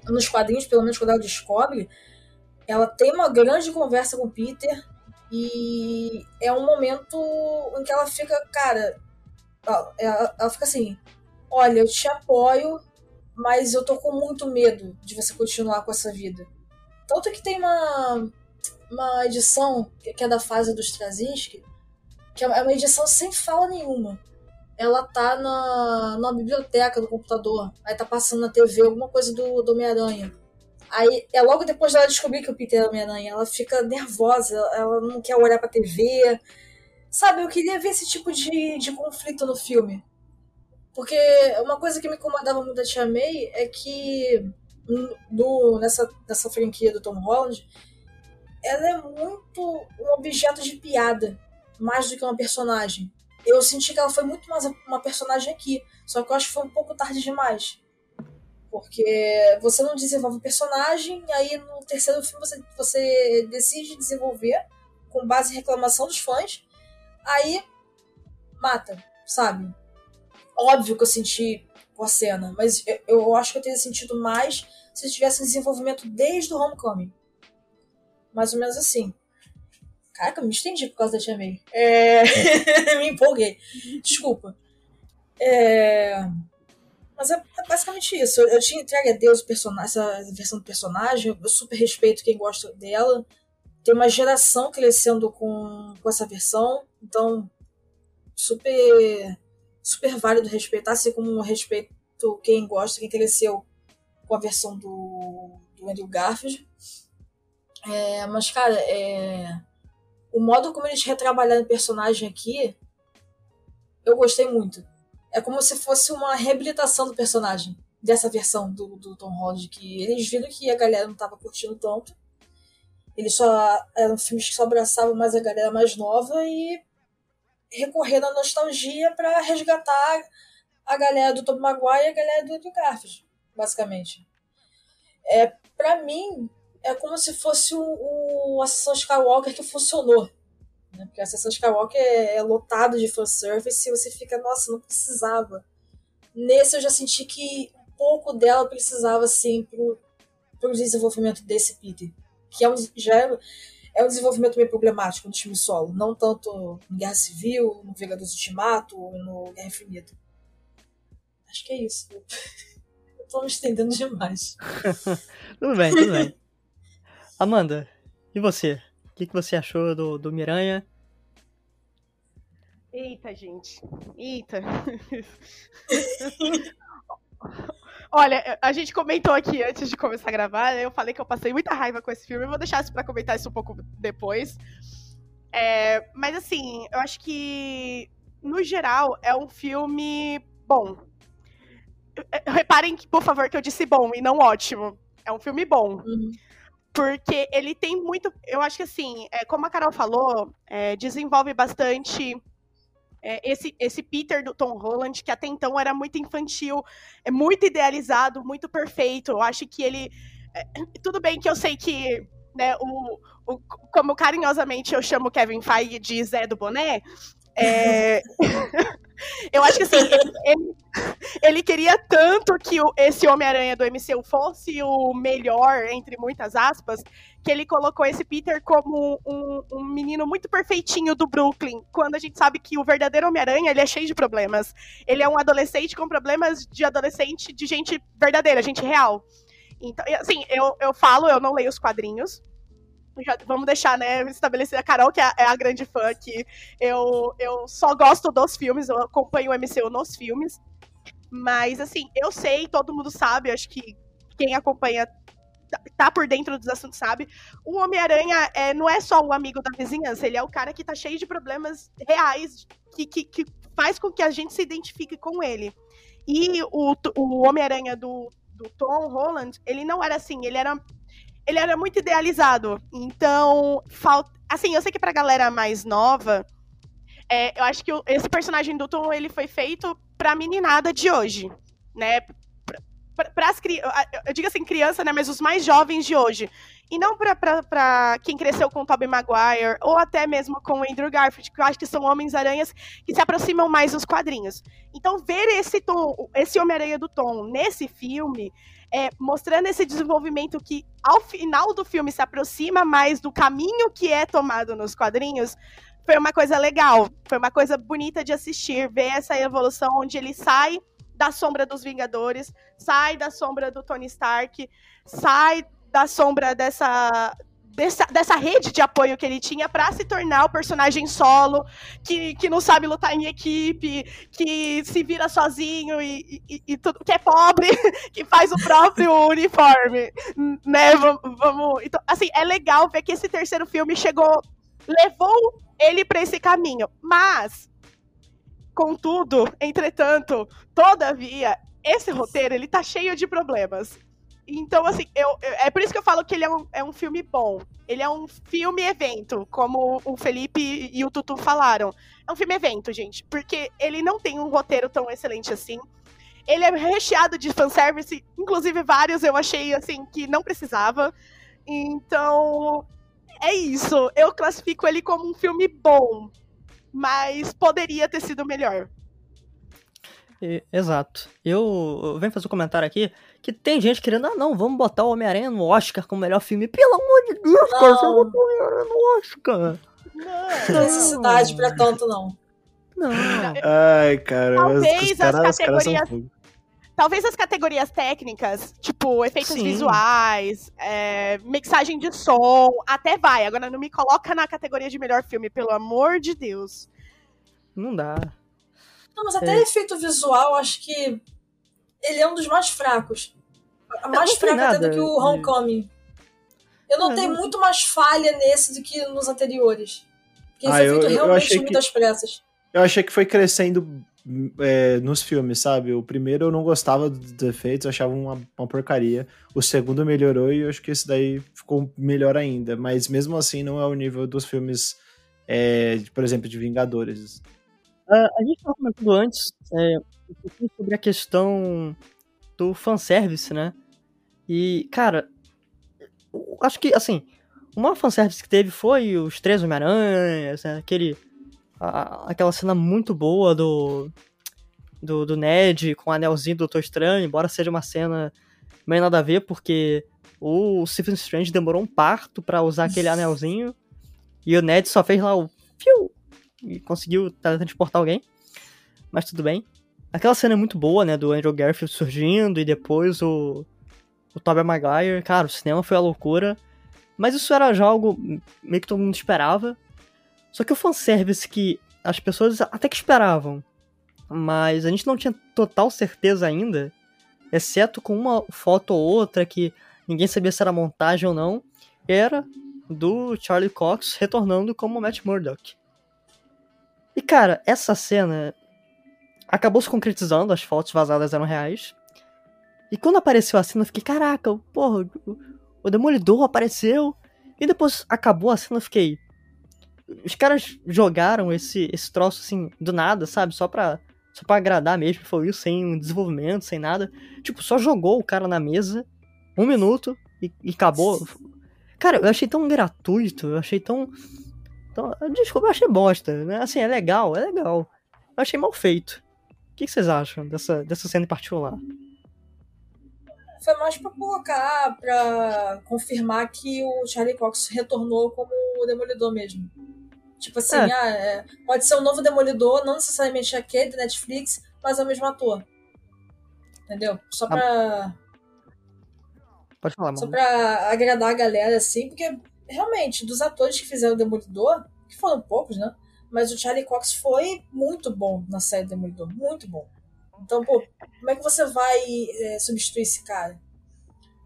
nos quadrinhos, pelo menos quando ela descobre, ela tem uma grande conversa com o Peter e é um momento em que ela fica, cara, ela, ela fica assim, olha, eu te apoio, mas eu tô com muito medo de você continuar com essa vida. Tanto que tem uma, uma edição que é da fase dos Straczynski, que é uma edição sem fala nenhuma. Ela tá na, na biblioteca do computador, aí tá passando na TV alguma coisa do, do Homem-Aranha. Aí é logo depois dela descobrir que o Peter é Homem-Aranha, ela fica nervosa, ela não quer olhar pra TV. Sabe, eu queria ver esse tipo de, de conflito no filme. Porque uma coisa que me incomodava muito da Tia May é que no, nessa, nessa franquia do Tom Holland, ela é muito um objeto de piada, mais do que uma personagem. Eu senti que ela foi muito mais uma personagem aqui, só que eu acho que foi um pouco tarde demais. Porque você não desenvolve o personagem, e aí no terceiro filme você, você decide desenvolver com base em reclamação dos fãs, aí mata, sabe? Óbvio que eu senti com a cena, mas eu, eu acho que eu teria sentido mais se tivesse um desenvolvimento desde o Homecoming mais ou menos assim. Caraca, me estendi por causa da Tia May. É... <laughs> me empolguei. Desculpa. É... Mas é, é, basicamente isso. Eu, eu tinha entregue a Deus essa versão do personagem. Eu super respeito quem gosta dela. Tem uma geração crescendo com, com essa versão. Então, super super válido respeitar, assim como eu respeito quem gosta, quem cresceu com a versão do, do Andrew Garfield. É, mas, cara, é... o modo como eles retrabalharam o personagem aqui, eu gostei muito. É como se fosse uma reabilitação do personagem, dessa versão do, do Tom Holland, que eles viram que a galera não tava curtindo tanto. Eles só eram filmes que só abraçavam mais a galera mais nova e recorreram à nostalgia para resgatar a galera do Tom Maguire e a galera do Andrew Garfield, basicamente. É, para mim, é como se fosse o, o a sessão Skywalker que funcionou. Né? Porque a sessão Skywalker é, é lotado de fanservice e você fica, nossa, não precisava. Nesse eu já senti que um pouco dela precisava, assim, pro, pro desenvolvimento desse Peter. Que é um, já é, é um desenvolvimento meio problemático no time solo. Não tanto em Guerra Civil, no Vingadores Ultimato ou no Guerra Infinita. Acho que é isso. <laughs> Eu tô me estendendo demais. <laughs> tudo bem, tudo bem. Amanda, e você? O que, que você achou do, do Miranha? Eita, gente. Eita. <laughs> Olha, a gente comentou aqui antes de começar a gravar, né? eu falei que eu passei muita raiva com esse filme, eu vou deixar isso pra comentar isso um pouco depois. É, mas assim, eu acho que, no geral, é um filme bom. Reparem, por favor, que eu disse bom e não ótimo. É um filme bom. Uhum. Porque ele tem muito. Eu acho que assim, é, como a Carol falou, é, desenvolve bastante é, esse, esse Peter do Tom Holland, que até então era muito infantil, é muito idealizado, muito perfeito. Eu acho que ele. É, <clears throat> tudo bem que eu sei que né, o, o, como carinhosamente eu chamo Kevin Feige de Zé do Boné, é... <laughs> eu acho que assim, ele, ele, ele queria tanto que o, esse Homem-Aranha do MCU fosse o melhor, entre muitas aspas, que ele colocou esse Peter como um, um, menino muito perfeitinho do Brooklyn, quando a gente sabe que o verdadeiro Homem-Aranha, ele é cheio de problemas. Ele é um adolescente com problemas de adolescente, de gente verdadeira, gente real. Então, assim, eu, eu falo, eu não leio os quadrinhos, já, vamos deixar, né, estabelecer a Carol, que é a, é a, grande fã aqui. Eu, eu só gosto dos filmes, eu acompanho o MCU nos filmes. Mas, assim, eu sei, todo mundo sabe, acho que quem acompanha tá, por dentro dos assuntos sabe. O Homem-Aranha é, não é só o amigo da vizinhança, ele é o cara que tá cheio de problemas reais que, que, que faz com que a gente se identifique com ele. E o, o Homem-Aranha do, do Tom Holland, ele não era assim, ele era ele era muito idealizado. Então, falta. Assim, eu sei que pra galera mais nova, é, eu acho que esse personagem do Tom ele foi feito pra meninada de hoje, né? Pra, as eu digo assim, criança, né? Mas os mais jovens de hoje. E não pra quem cresceu com o Tobey Maguire, ou até mesmo com o Andrew Garfield, que eu acho que são Homens-Aranhas que se aproximam mais dos quadrinhos. Então, ver esse Tom, esse Homem-Aranha do Tom nesse filme é, mostrando esse desenvolvimento que, ao final do filme, se aproxima mais do caminho que é tomado nos quadrinhos, foi uma coisa legal. Foi uma coisa bonita de assistir, ver essa evolução onde ele sai da sombra dos Vingadores, sai da sombra do Tony Stark, sai da sombra dessa dessa, dessa rede de apoio que ele tinha para se tornar o personagem solo, que, que não sabe lutar em equipe, que se vira sozinho e, e, e tudo, que é pobre, <laughs> que faz o próprio <laughs> uniforme, né? Vamos, vamos, então, assim, é legal ver que esse terceiro filme chegou, levou ele para esse caminho, mas contudo, entretanto, todavia, esse roteiro ele tá cheio de problemas. Então, assim, eu, é por isso que eu falo que ele é um, é um filme bom. Ele é um filme-evento, como o Felipe e o Tutu falaram. É um filme-evento, gente, porque ele não tem um roteiro tão excelente assim. Ele é recheado de fanservice, inclusive vários eu achei, assim, que não precisava. Então, é isso. Eu classifico ele como um filme bom, mas poderia ter sido melhor. Exato. Eu, eu venho fazer um comentário aqui que tem gente querendo, ah, não, vamos botar o Homem-Aranha no Oscar como melhor filme. Pelo amor de Deus, não. cara, você botou o Homem-Aranha no Oscar. Não, não necessidade pra tanto, não. Não. Ai, cara. Talvez as categorias. Talvez as categorias técnicas, tipo efeitos Sim. visuais, é, mixagem de som, até vai. Agora não me coloca na categoria de melhor filme, pelo amor de Deus. Não dá. Não, mas até é. efeito visual, acho que ele é um dos mais fracos. Mais fraco até do que o Homecoming. Eu notei não, muito mais falha nesse do que nos anteriores. Porque ah, esse eu, feito realmente muitas que, pressas. Eu achei que foi crescendo é, nos filmes, sabe? O primeiro eu não gostava dos defeitos, eu achava uma, uma, porcaria. O segundo melhorou e eu acho que esse daí ficou melhor ainda. Mas mesmo assim não é o nível dos filmes, é, de, por exemplo, de Vingadores. Uh, a gente estava comentando antes é, um pouquinho sobre a questão do fanservice, né? E, cara, acho que, assim, o maior fanservice que teve foi os três Homem-Aranhas, né? aquele, a, aquela cena muito boa do, do, do, Ned com o anelzinho do Doutor Estranho, embora seja uma cena meio nada a ver, porque o Stephen Strange demorou um parto para usar aquele anelzinho, e o Ned só fez lá o fiu, e conseguiu transportar alguém. Mas tudo bem. Aquela cena é muito boa, né? Do Andrew Garfield surgindo e depois o, o Tobey Maguire. Cara, o cinema foi a loucura. Mas isso era já algo meio que todo mundo esperava. Só que o fanservice que as pessoas até que esperavam, mas a gente não tinha total certeza ainda, exceto com uma foto ou outra que ninguém sabia se era montagem ou não, era do Charlie Cox retornando como Matt Murdock. E cara, essa cena acabou se concretizando, as fotos vazadas eram reais. E quando apareceu a cena, eu fiquei, caraca, porra, o Demolidor apareceu. E depois acabou a cena, eu fiquei. Os caras jogaram esse, esse troço assim, do nada, sabe? Só pra, só pra agradar mesmo, foi isso, sem um desenvolvimento, sem nada. Tipo, só jogou o cara na mesa, um minuto, e, e acabou. Cara, eu achei tão gratuito, eu achei tão. tão desculpa, eu achei bosta, né? Assim, é legal, é legal. Eu achei mal feito. O que, vocês acham dessa, dessa cena em particular? Foi mais pra colocar, pra confirmar que o Charlie Cox retornou como o Demolidor mesmo. Tipo assim, É. ah, é, pode ser um novo Demolidor, não necessariamente aquele da Netflix, mas é o mesmo ator. Entendeu? Só pra, Pode falar, só mano. pra agradar a galera, assim, porque realmente, dos atores que fizeram o Demolidor, que foram poucos, né? Mas o Charlie Cox foi muito bom na série Demolidor, muito bom. Então, pô, como é que você vai é, substituir esse cara?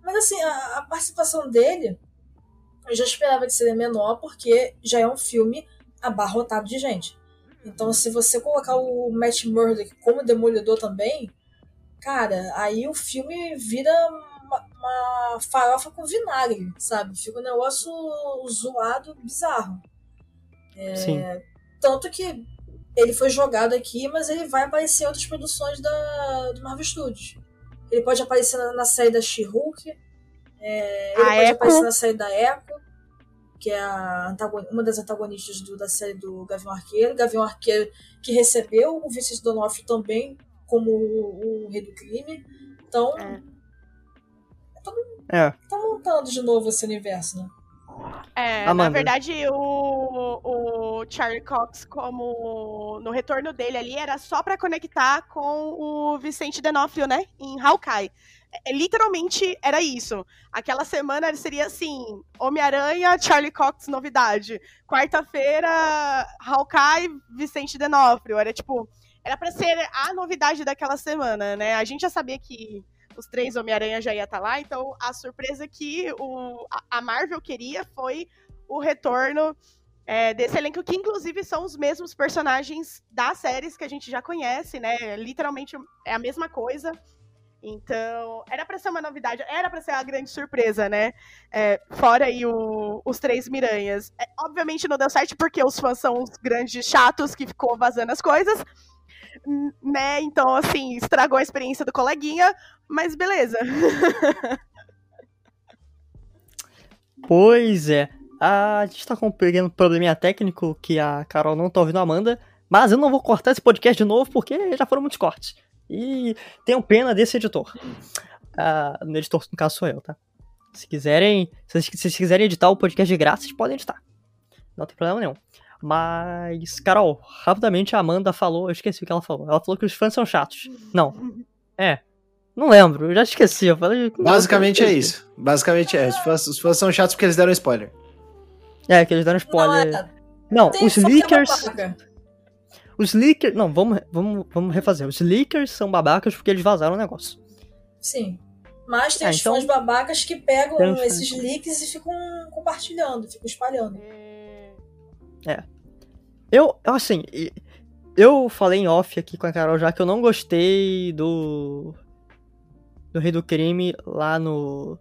Mas assim, a, a participação dele, eu já esperava que seria menor, porque já é um filme abarrotado de gente. Então, se você colocar o Matt Murdock como Demolidor também, cara, aí o filme vira uma, uma farofa com vinagre, sabe? Fica um negócio zoado, bizarro. Sim. Tanto que ele foi jogado aqui, mas ele vai aparecer em outras produções da, do Marvel Studios. Ele pode aparecer na, na série da She-Hulk. é, ele A pode Echo. aparecer na série da Echo, que é uma das antagonistas do- da série do Gavião Arqueiro. Gavião Arqueiro que recebeu o Vincent D'Onofrio também como o, o rei do crime. Então, É. É, tá montando de novo esse universo, né? É, na Amanda. verdade, o, o Charlie Cox, como no retorno dele ali, era só pra conectar com o Vicente D'Onofrio, né? Em Hawkeye. É, literalmente era isso. Aquela semana seria assim: Homem-Aranha, Charlie Cox, novidade. Quarta-feira, Hawkeye, Vicente D'Onofrio. Era tipo, era pra ser a novidade daquela semana, né? A gente já sabia que os três Homem-Aranha já ia estar lá, então a surpresa que o, a- a Marvel queria foi o retorno é, desse elenco, que inclusive são os mesmos personagens das séries que a gente já conhece, né? Literalmente é a mesma coisa. Então, era pra ser uma novidade, era pra ser a grande surpresa, né? É, fora aí o- os três Miranhas. É, obviamente não deu certo porque os fãs são os grandes chatos que ficou vazando as coisas, n- né? Então, assim, estragou a experiência do coleguinha, mas beleza. <laughs> Pois é. A gente tá com um pequeno probleminha técnico que a Carol não tá ouvindo a Amanda, mas eu não vou cortar esse podcast de novo porque já foram muitos cortes. E tenho pena desse editor. Ah, no editor, no caso, sou eu, tá? Se quiserem, se vocês, se vocês quiserem editar o podcast de graça, vocês podem editar. Não tem problema nenhum. Mas, Carol, rapidamente a Amanda falou, eu esqueci o que ela falou. Ela falou que os fãs são chatos. Não. É. Não lembro, eu já esqueci. Eu falei, Basicamente é isso. Basicamente é. Os fãs, os fãs são chatos porque eles deram spoiler. É, que eles deram spoiler. Não, é, Não, os é leakers. Os leakers. Não, vamos, vamos, vamos refazer. Os leakers são babacas porque eles vazaram o negócio. Sim. Mas tem Ah, os então- fãs babacas que pegam os fãs. esses leaks e ficam compartilhando, ficam espalhando. Eu, eu, assim. Eu falei em off aqui com a Carol já que eu não gostei do. Do Rei do Crime lá no.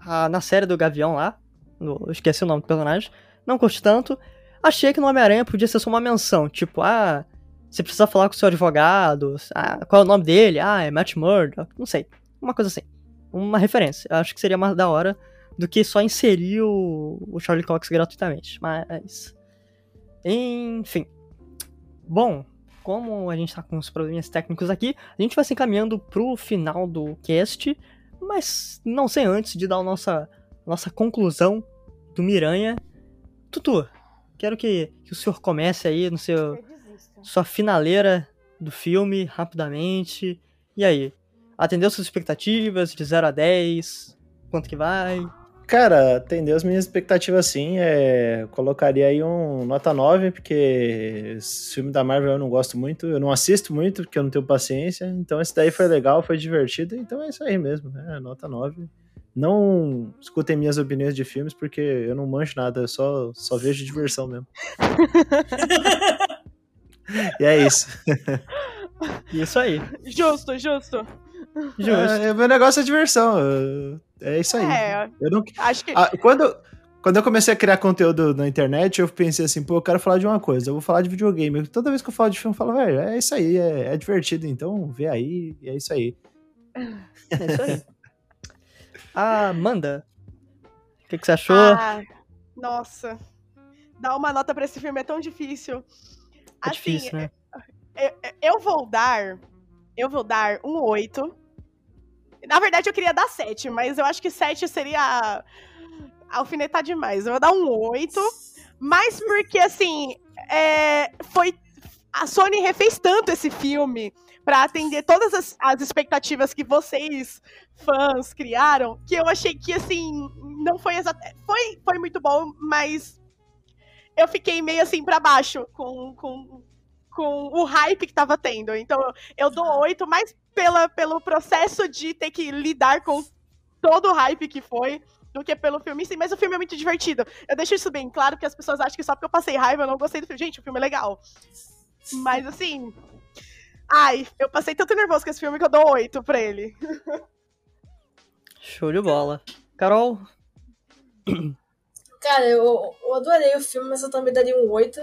ah, na série do Gavião lá. No, esqueci o nome do personagem. Não curti tanto. Achei que no Homem-Aranha podia ser só uma menção. Tipo, ah. Você precisa falar com o seu advogado. Ah, qual é o nome dele? Ah, é Matt Murdock. Não sei. Uma coisa assim. Uma referência. Eu acho que seria mais da hora do que só inserir o, o Charlie Cox gratuitamente. Mas. Enfim. Bom, como a gente tá com os probleminhas técnicos aqui, a gente vai se encaminhando pro final do cast, mas não sem antes de dar a nossa, nossa conclusão do Miranha. Tutu, quero que, que o senhor comece aí no seu sua finaleira do filme rapidamente. E aí? Atendeu suas expectativas de 0 a 10? Quanto que vai? Cara, atendeu as minhas expectativas sim. É, colocaria aí um nota 9, porque esse filme da Marvel eu não gosto muito, eu não assisto muito, porque eu não tenho paciência. Então esse daí foi legal, foi divertido, então é isso aí mesmo, né? Nota 9. Não escutem minhas opiniões de filmes, porque eu não manjo nada, eu só, só vejo diversão mesmo. <laughs> e é isso. Isso aí. Justo, justo. Justo. É, meu negócio é diversão. eu- É isso aí. É, Eu não, acho que. Ah, quando, Quando eu comecei a criar conteúdo na internet, eu pensei assim, pô, eu quero falar de uma coisa, eu vou falar de videogame. Toda vez que eu falo de filme, eu falo, velho, é isso aí, é, é divertido, então vê aí, e é isso aí. É isso aí. Ah, Amanda, o que, que você achou? Ah, nossa. Dar uma nota pra esse filme é tão difícil. é difícil, né? Eu, eu vou dar. Eu vou dar um 8. Na verdade, eu queria dar 7, mas eu acho que 7 seria alfinetar demais. Eu vou dar um 8. Mas porque, assim, é, foi. A Sony refez tanto esse filme para atender todas as, as, expectativas que vocês, fãs, criaram, que eu achei que, assim, não foi exatamente. Foi, foi muito bom, mas eu fiquei meio assim para baixo com, com, com o hype que tava tendo. Então, eu dou oito, mais pela, pelo processo de ter que lidar com todo o hype que foi, do que pelo filme em si. Mas o filme é muito divertido. Eu deixo isso bem claro, porque as pessoas acham que só porque eu passei raiva eu não gostei do filme. Gente, o filme é legal. Mas, assim... Ai, eu passei tanto nervoso com esse filme que eu dou oito pra ele. Show de bola. Carol? Cara, eu, eu adorei o filme, mas eu também daria um oito.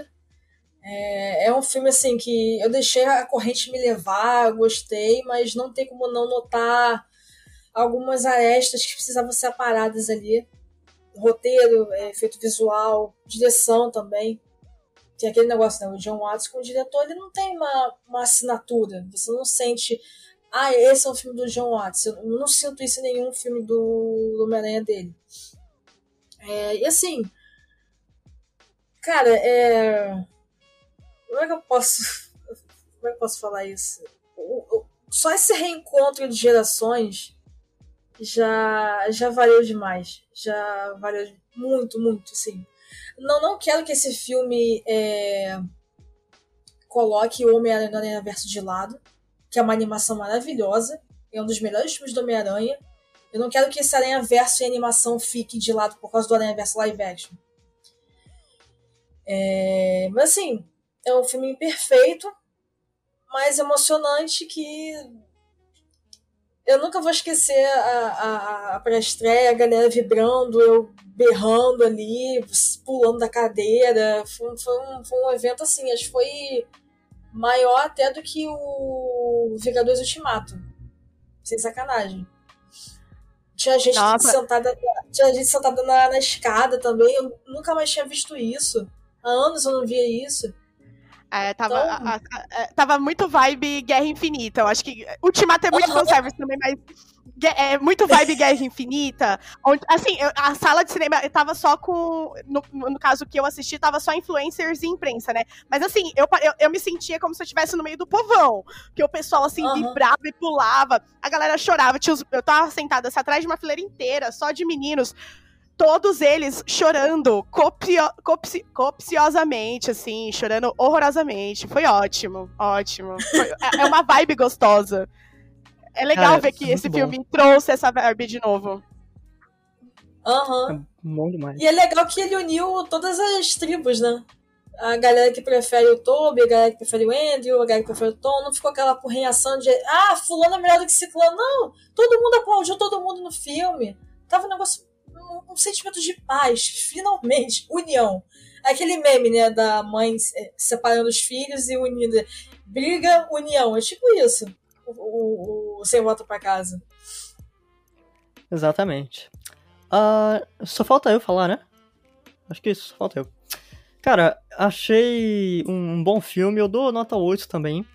É, é um filme assim que eu deixei a corrente me levar, gostei, mas não tem como não notar algumas arestas que precisavam ser aparadas ali. Roteiro, é, efeito visual, direção também. Tem aquele negócio, né? O John Watts como diretor, ele não tem uma, uma assinatura. Você não sente, ah, esse é um filme do John Watts. Eu não sinto isso em nenhum filme do, do Homem-Aranha dele. É, e assim, cara, é como é que eu posso. Como é que eu posso falar isso? O, o, só esse reencontro de gerações já, já valeu demais. Já valeu muito, muito, sim. Não, não quero que esse filme é, coloque o Homem-Aranha verso de lado, que é uma animação maravilhosa. É um dos melhores filmes do Homem-Aranha. Eu não quero que esse Aranha Verso e animação fique de lado por causa do Aranha Verso live action. É, mas assim, é um filme imperfeito, mas emocionante que eu nunca vou esquecer a, a, a pré-estreia, a galera vibrando, eu berrando ali, pulando da cadeira. Foi, foi, um, foi um evento assim, acho que foi maior até do que o Vingadores Ultimato. Sem sacanagem. Tinha gente sentada, tinha gente sentada na, na escada também. Eu nunca mais tinha visto isso. Há anos eu não via isso. É, tava, então... a, a, a, tava muito vibe Guerra Infinita. Eu acho que Ultimato é muito uhum. fanservice também, mas é muito vibe Guerra Infinita. Onde, assim, eu, a sala de cinema tava só com. No, no, caso que eu assisti, tava só influencers e imprensa, né? Mas assim, eu, eu, eu me sentia como se eu estivesse no meio do povão. Que o pessoal, assim, uhum. vibrava e pulava. A galera chorava. Os, eu tava sentada assim, atrás de uma fileira inteira, só de meninos todos eles chorando copio, copci, copiosamente, assim, chorando horrorosamente. Foi ótimo, ótimo. Foi, é, é uma vibe gostosa. É legal Cara, ver que esse bom. filme trouxe essa vibe de novo. Aham. Uhum. É e é legal que ele uniu todas as tribos, né? A galera que prefere o Toby, a galera que prefere o Andrew, a galera que prefere o Tom, não ficou aquela porrenhação de ah, fulano é melhor do que ciclano. Não, todo mundo aplaudiu todo mundo no filme. Tava um negócio um, um sentimento de paz, finalmente, união. Aquele meme, né, da mãe é, separando os filhos e unindo. Briga, união. É tipo isso. O, o, o Sem Volta pra Casa. Exatamente. Uh, só falta eu falar, né? Acho que isso, só falta eu. Cara, achei um bom filme. Eu dou nota 8 também.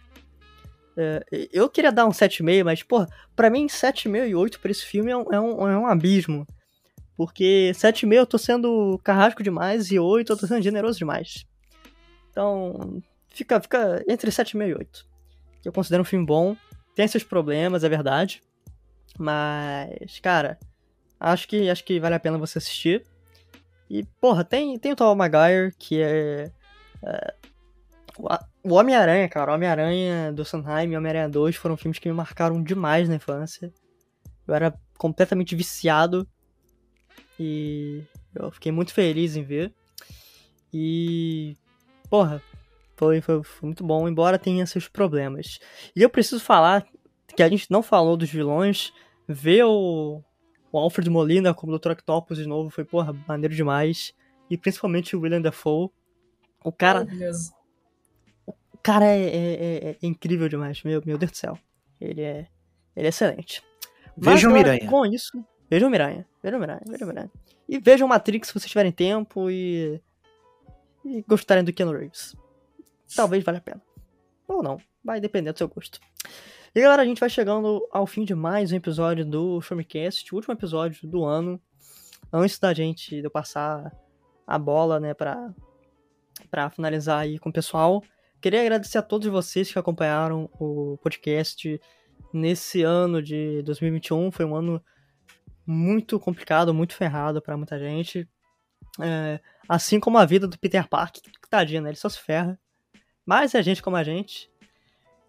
É, eu queria dar um 7,5, mas, porra, pra mim 7,5 e 8 pra esse filme é um, é um, é um abismo. Porque 7,5 eu tô sendo carrasco demais e 8 eu tô sendo generoso demais. Então, fica, fica entre 7,5 e 8. Que eu considero um filme bom. Tem seus problemas, é verdade. Mas, cara, acho que, acho que vale a pena você assistir. E, porra, tem, tem o Tom Maguire, que é. é o Homem-Aranha, cara. Homem-Aranha do Sondheim e Homem-Aranha 2 foram filmes que me marcaram demais na infância. Eu era completamente viciado e eu fiquei muito feliz em ver. E. Porra, foi, foi, foi, muito bom, embora tenha seus problemas. E eu preciso falar que a gente não falou dos vilões. Ver o, o Alfred Molina como Dr. Octopus de novo foi, porra, maneiro demais. E principalmente o William Dafoe. O cara. Maravilhoso. O cara é, é- é- é incrível demais, meu, meu Deus do céu. Ele é. Ele é excelente. Vejam agora, Miranha. Com isso, vejam Miranha. Vejam Miranha, vejam Miranha. E vejam Matrix se vocês tiverem tempo e. E gostarem do Keanu Reeves. Talvez valha a pena. Ou não. Vai depender do seu gosto. E galera, a gente vai chegando ao fim de mais um episódio do Filmcast, o último episódio do ano. Antes da gente de eu passar a bola, né, pra, pra finalizar aí com o pessoal. Queria agradecer a todos vocês que acompanharam o podcast nesse ano de 2021. Foi um ano muito complicado, muito ferrado pra muita gente. É, assim como a vida do Peter Parker, que tadinho, né? Ele só se ferra. Mas é gente como a gente.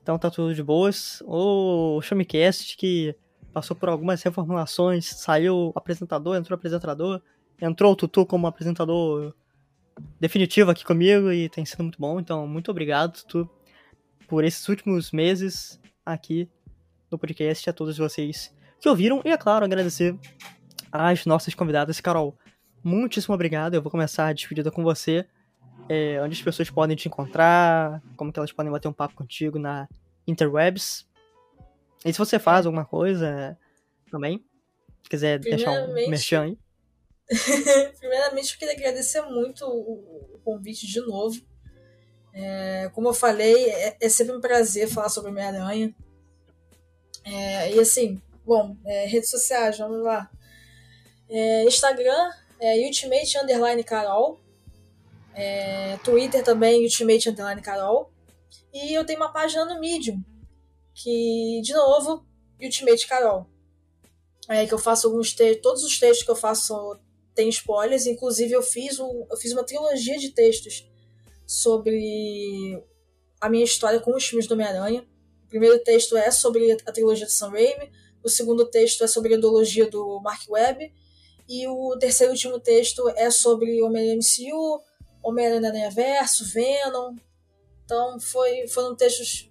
Então tá tudo de boas. O Showmecast, que passou por algumas reformulações, saiu apresentador, entrou apresentador, entrou o Tutu como apresentador definitivo aqui comigo e tem sido muito bom. Então, muito obrigado, Tutu, por esses últimos meses aqui no podcast a todos vocês que ouviram. E, é claro, agradecer às nossas convidadas. Carol, muitíssimo obrigado. Eu vou começar a despedida com você. É, onde as pessoas podem te encontrar, como que elas podem bater um papo contigo na interwebs. E se você faz alguma coisa também, se quiser deixar um merchan aí. <laughs> Primeiramente, eu queria agradecer muito o, o convite de novo. É, como eu falei, é, é sempre um prazer falar sobre Homem-Aranha. É, e assim, bom, é, redes sociais, vamos lá. É, Instagram, é Ultimate Underline Carol. É, Twitter também, Ultimate Underline Carol. E eu tenho uma página no Medium, que, de novo, Ultimate Carol. É, que eu faço alguns textos, todos os textos que eu faço tem spoilers. Inclusive, eu fiz, um, eu fiz uma trilogia de textos sobre a minha história com os filmes do Homem-Aranha. O primeiro texto é sobre a trilogia de Sam Raimi. O segundo texto é sobre a ideologia do Mark Webb. E o terceiro e último texto é sobre Homem-Aranha MCU, Homem-Aranha Verso, Venom. Então, foi, foram textos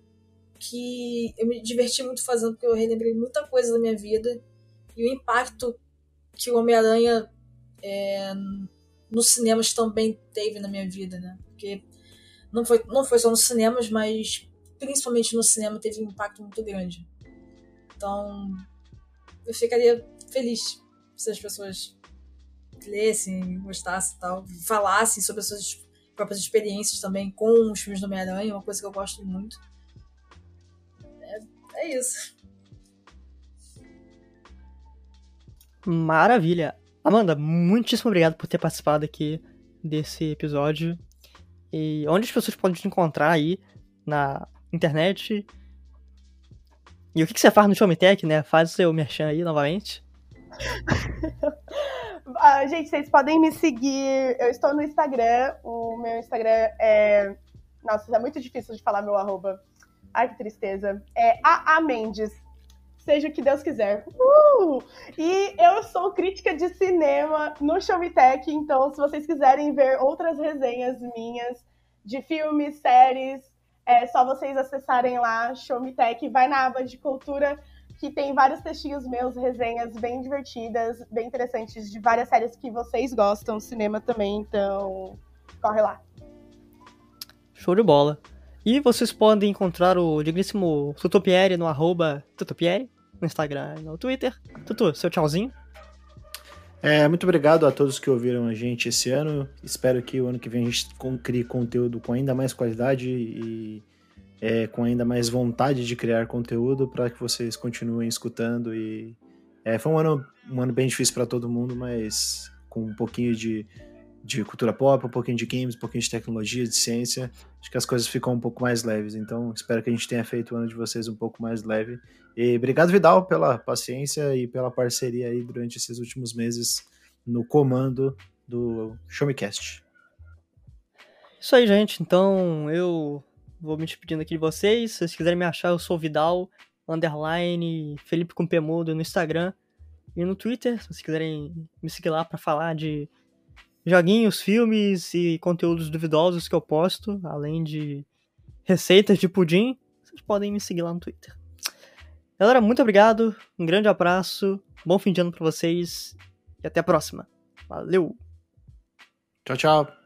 que eu me diverti muito fazendo, porque eu relembrei muita coisa da minha vida. E o impacto que o Homem-Aranha é, nos cinemas também teve na minha vida, né? Porque não foi, não foi só nos cinemas, mas principalmente no cinema teve um impacto muito grande. Então, eu ficaria feliz se as pessoas lessem, gostassem e tal, falassem sobre as suas próprias experiências também com os filmes do Homem-Aranha, uma coisa que eu gosto muito. É, é isso. Maravilha. Amanda, muitíssimo obrigado por ter participado aqui desse episódio. E onde as pessoas podem te encontrar aí na internet? E o que, que você faz no Showmetech, né? Faz o seu merchan aí novamente. <laughs> Ah, gente, vocês podem me seguir. Eu estou no Instagram. O meu Instagram é. Nossa, é muito difícil de falar meu arroba. Ai, que tristeza. É AA Mendes. Seja o que Deus quiser. Uh! E eu sou crítica de cinema no Showmetech, então se vocês quiserem ver outras resenhas minhas de filmes, séries, é só vocês acessarem lá, Showmetech, vai na aba de cultura que tem vários textinhos meus, resenhas bem divertidas, bem interessantes, de várias séries que vocês gostam, cinema também, então corre lá. Show de bola. E vocês podem encontrar o digníssimo Tutopieri no arroba no Instagram e no Twitter. Tutu, seu tchauzinho. É, muito obrigado a todos que ouviram a gente esse ano. Espero que o ano que vem a gente crie conteúdo com ainda mais qualidade e é, com ainda mais vontade de criar conteúdo para que vocês continuem escutando. E é, foi um ano, um ano bem difícil para todo mundo, mas com um pouquinho de, de cultura pop, um pouquinho de games, um pouquinho de tecnologia, de ciência, acho que as coisas ficam um pouco mais leves. Então, espero que a gente tenha feito o ano de vocês um pouco mais leve. E obrigado, Vidal, pela paciência e pela parceria aí durante esses últimos meses no comando do Showmecast. Isso aí, gente. Então, eu vou me despedindo aqui de vocês. Se vocês quiserem me achar, eu sou Vidal, underline, Felipe com P mudo no Instagram e no Twitter. Se vocês quiserem me seguir lá pra falar de joguinhos, filmes e conteúdos duvidosos que eu posto, além de receitas de pudim, vocês podem me seguir lá no Twitter. Galera, muito obrigado, um grande abraço, bom fim de ano pra vocês e até a próxima. Valeu! Tchau, tchau.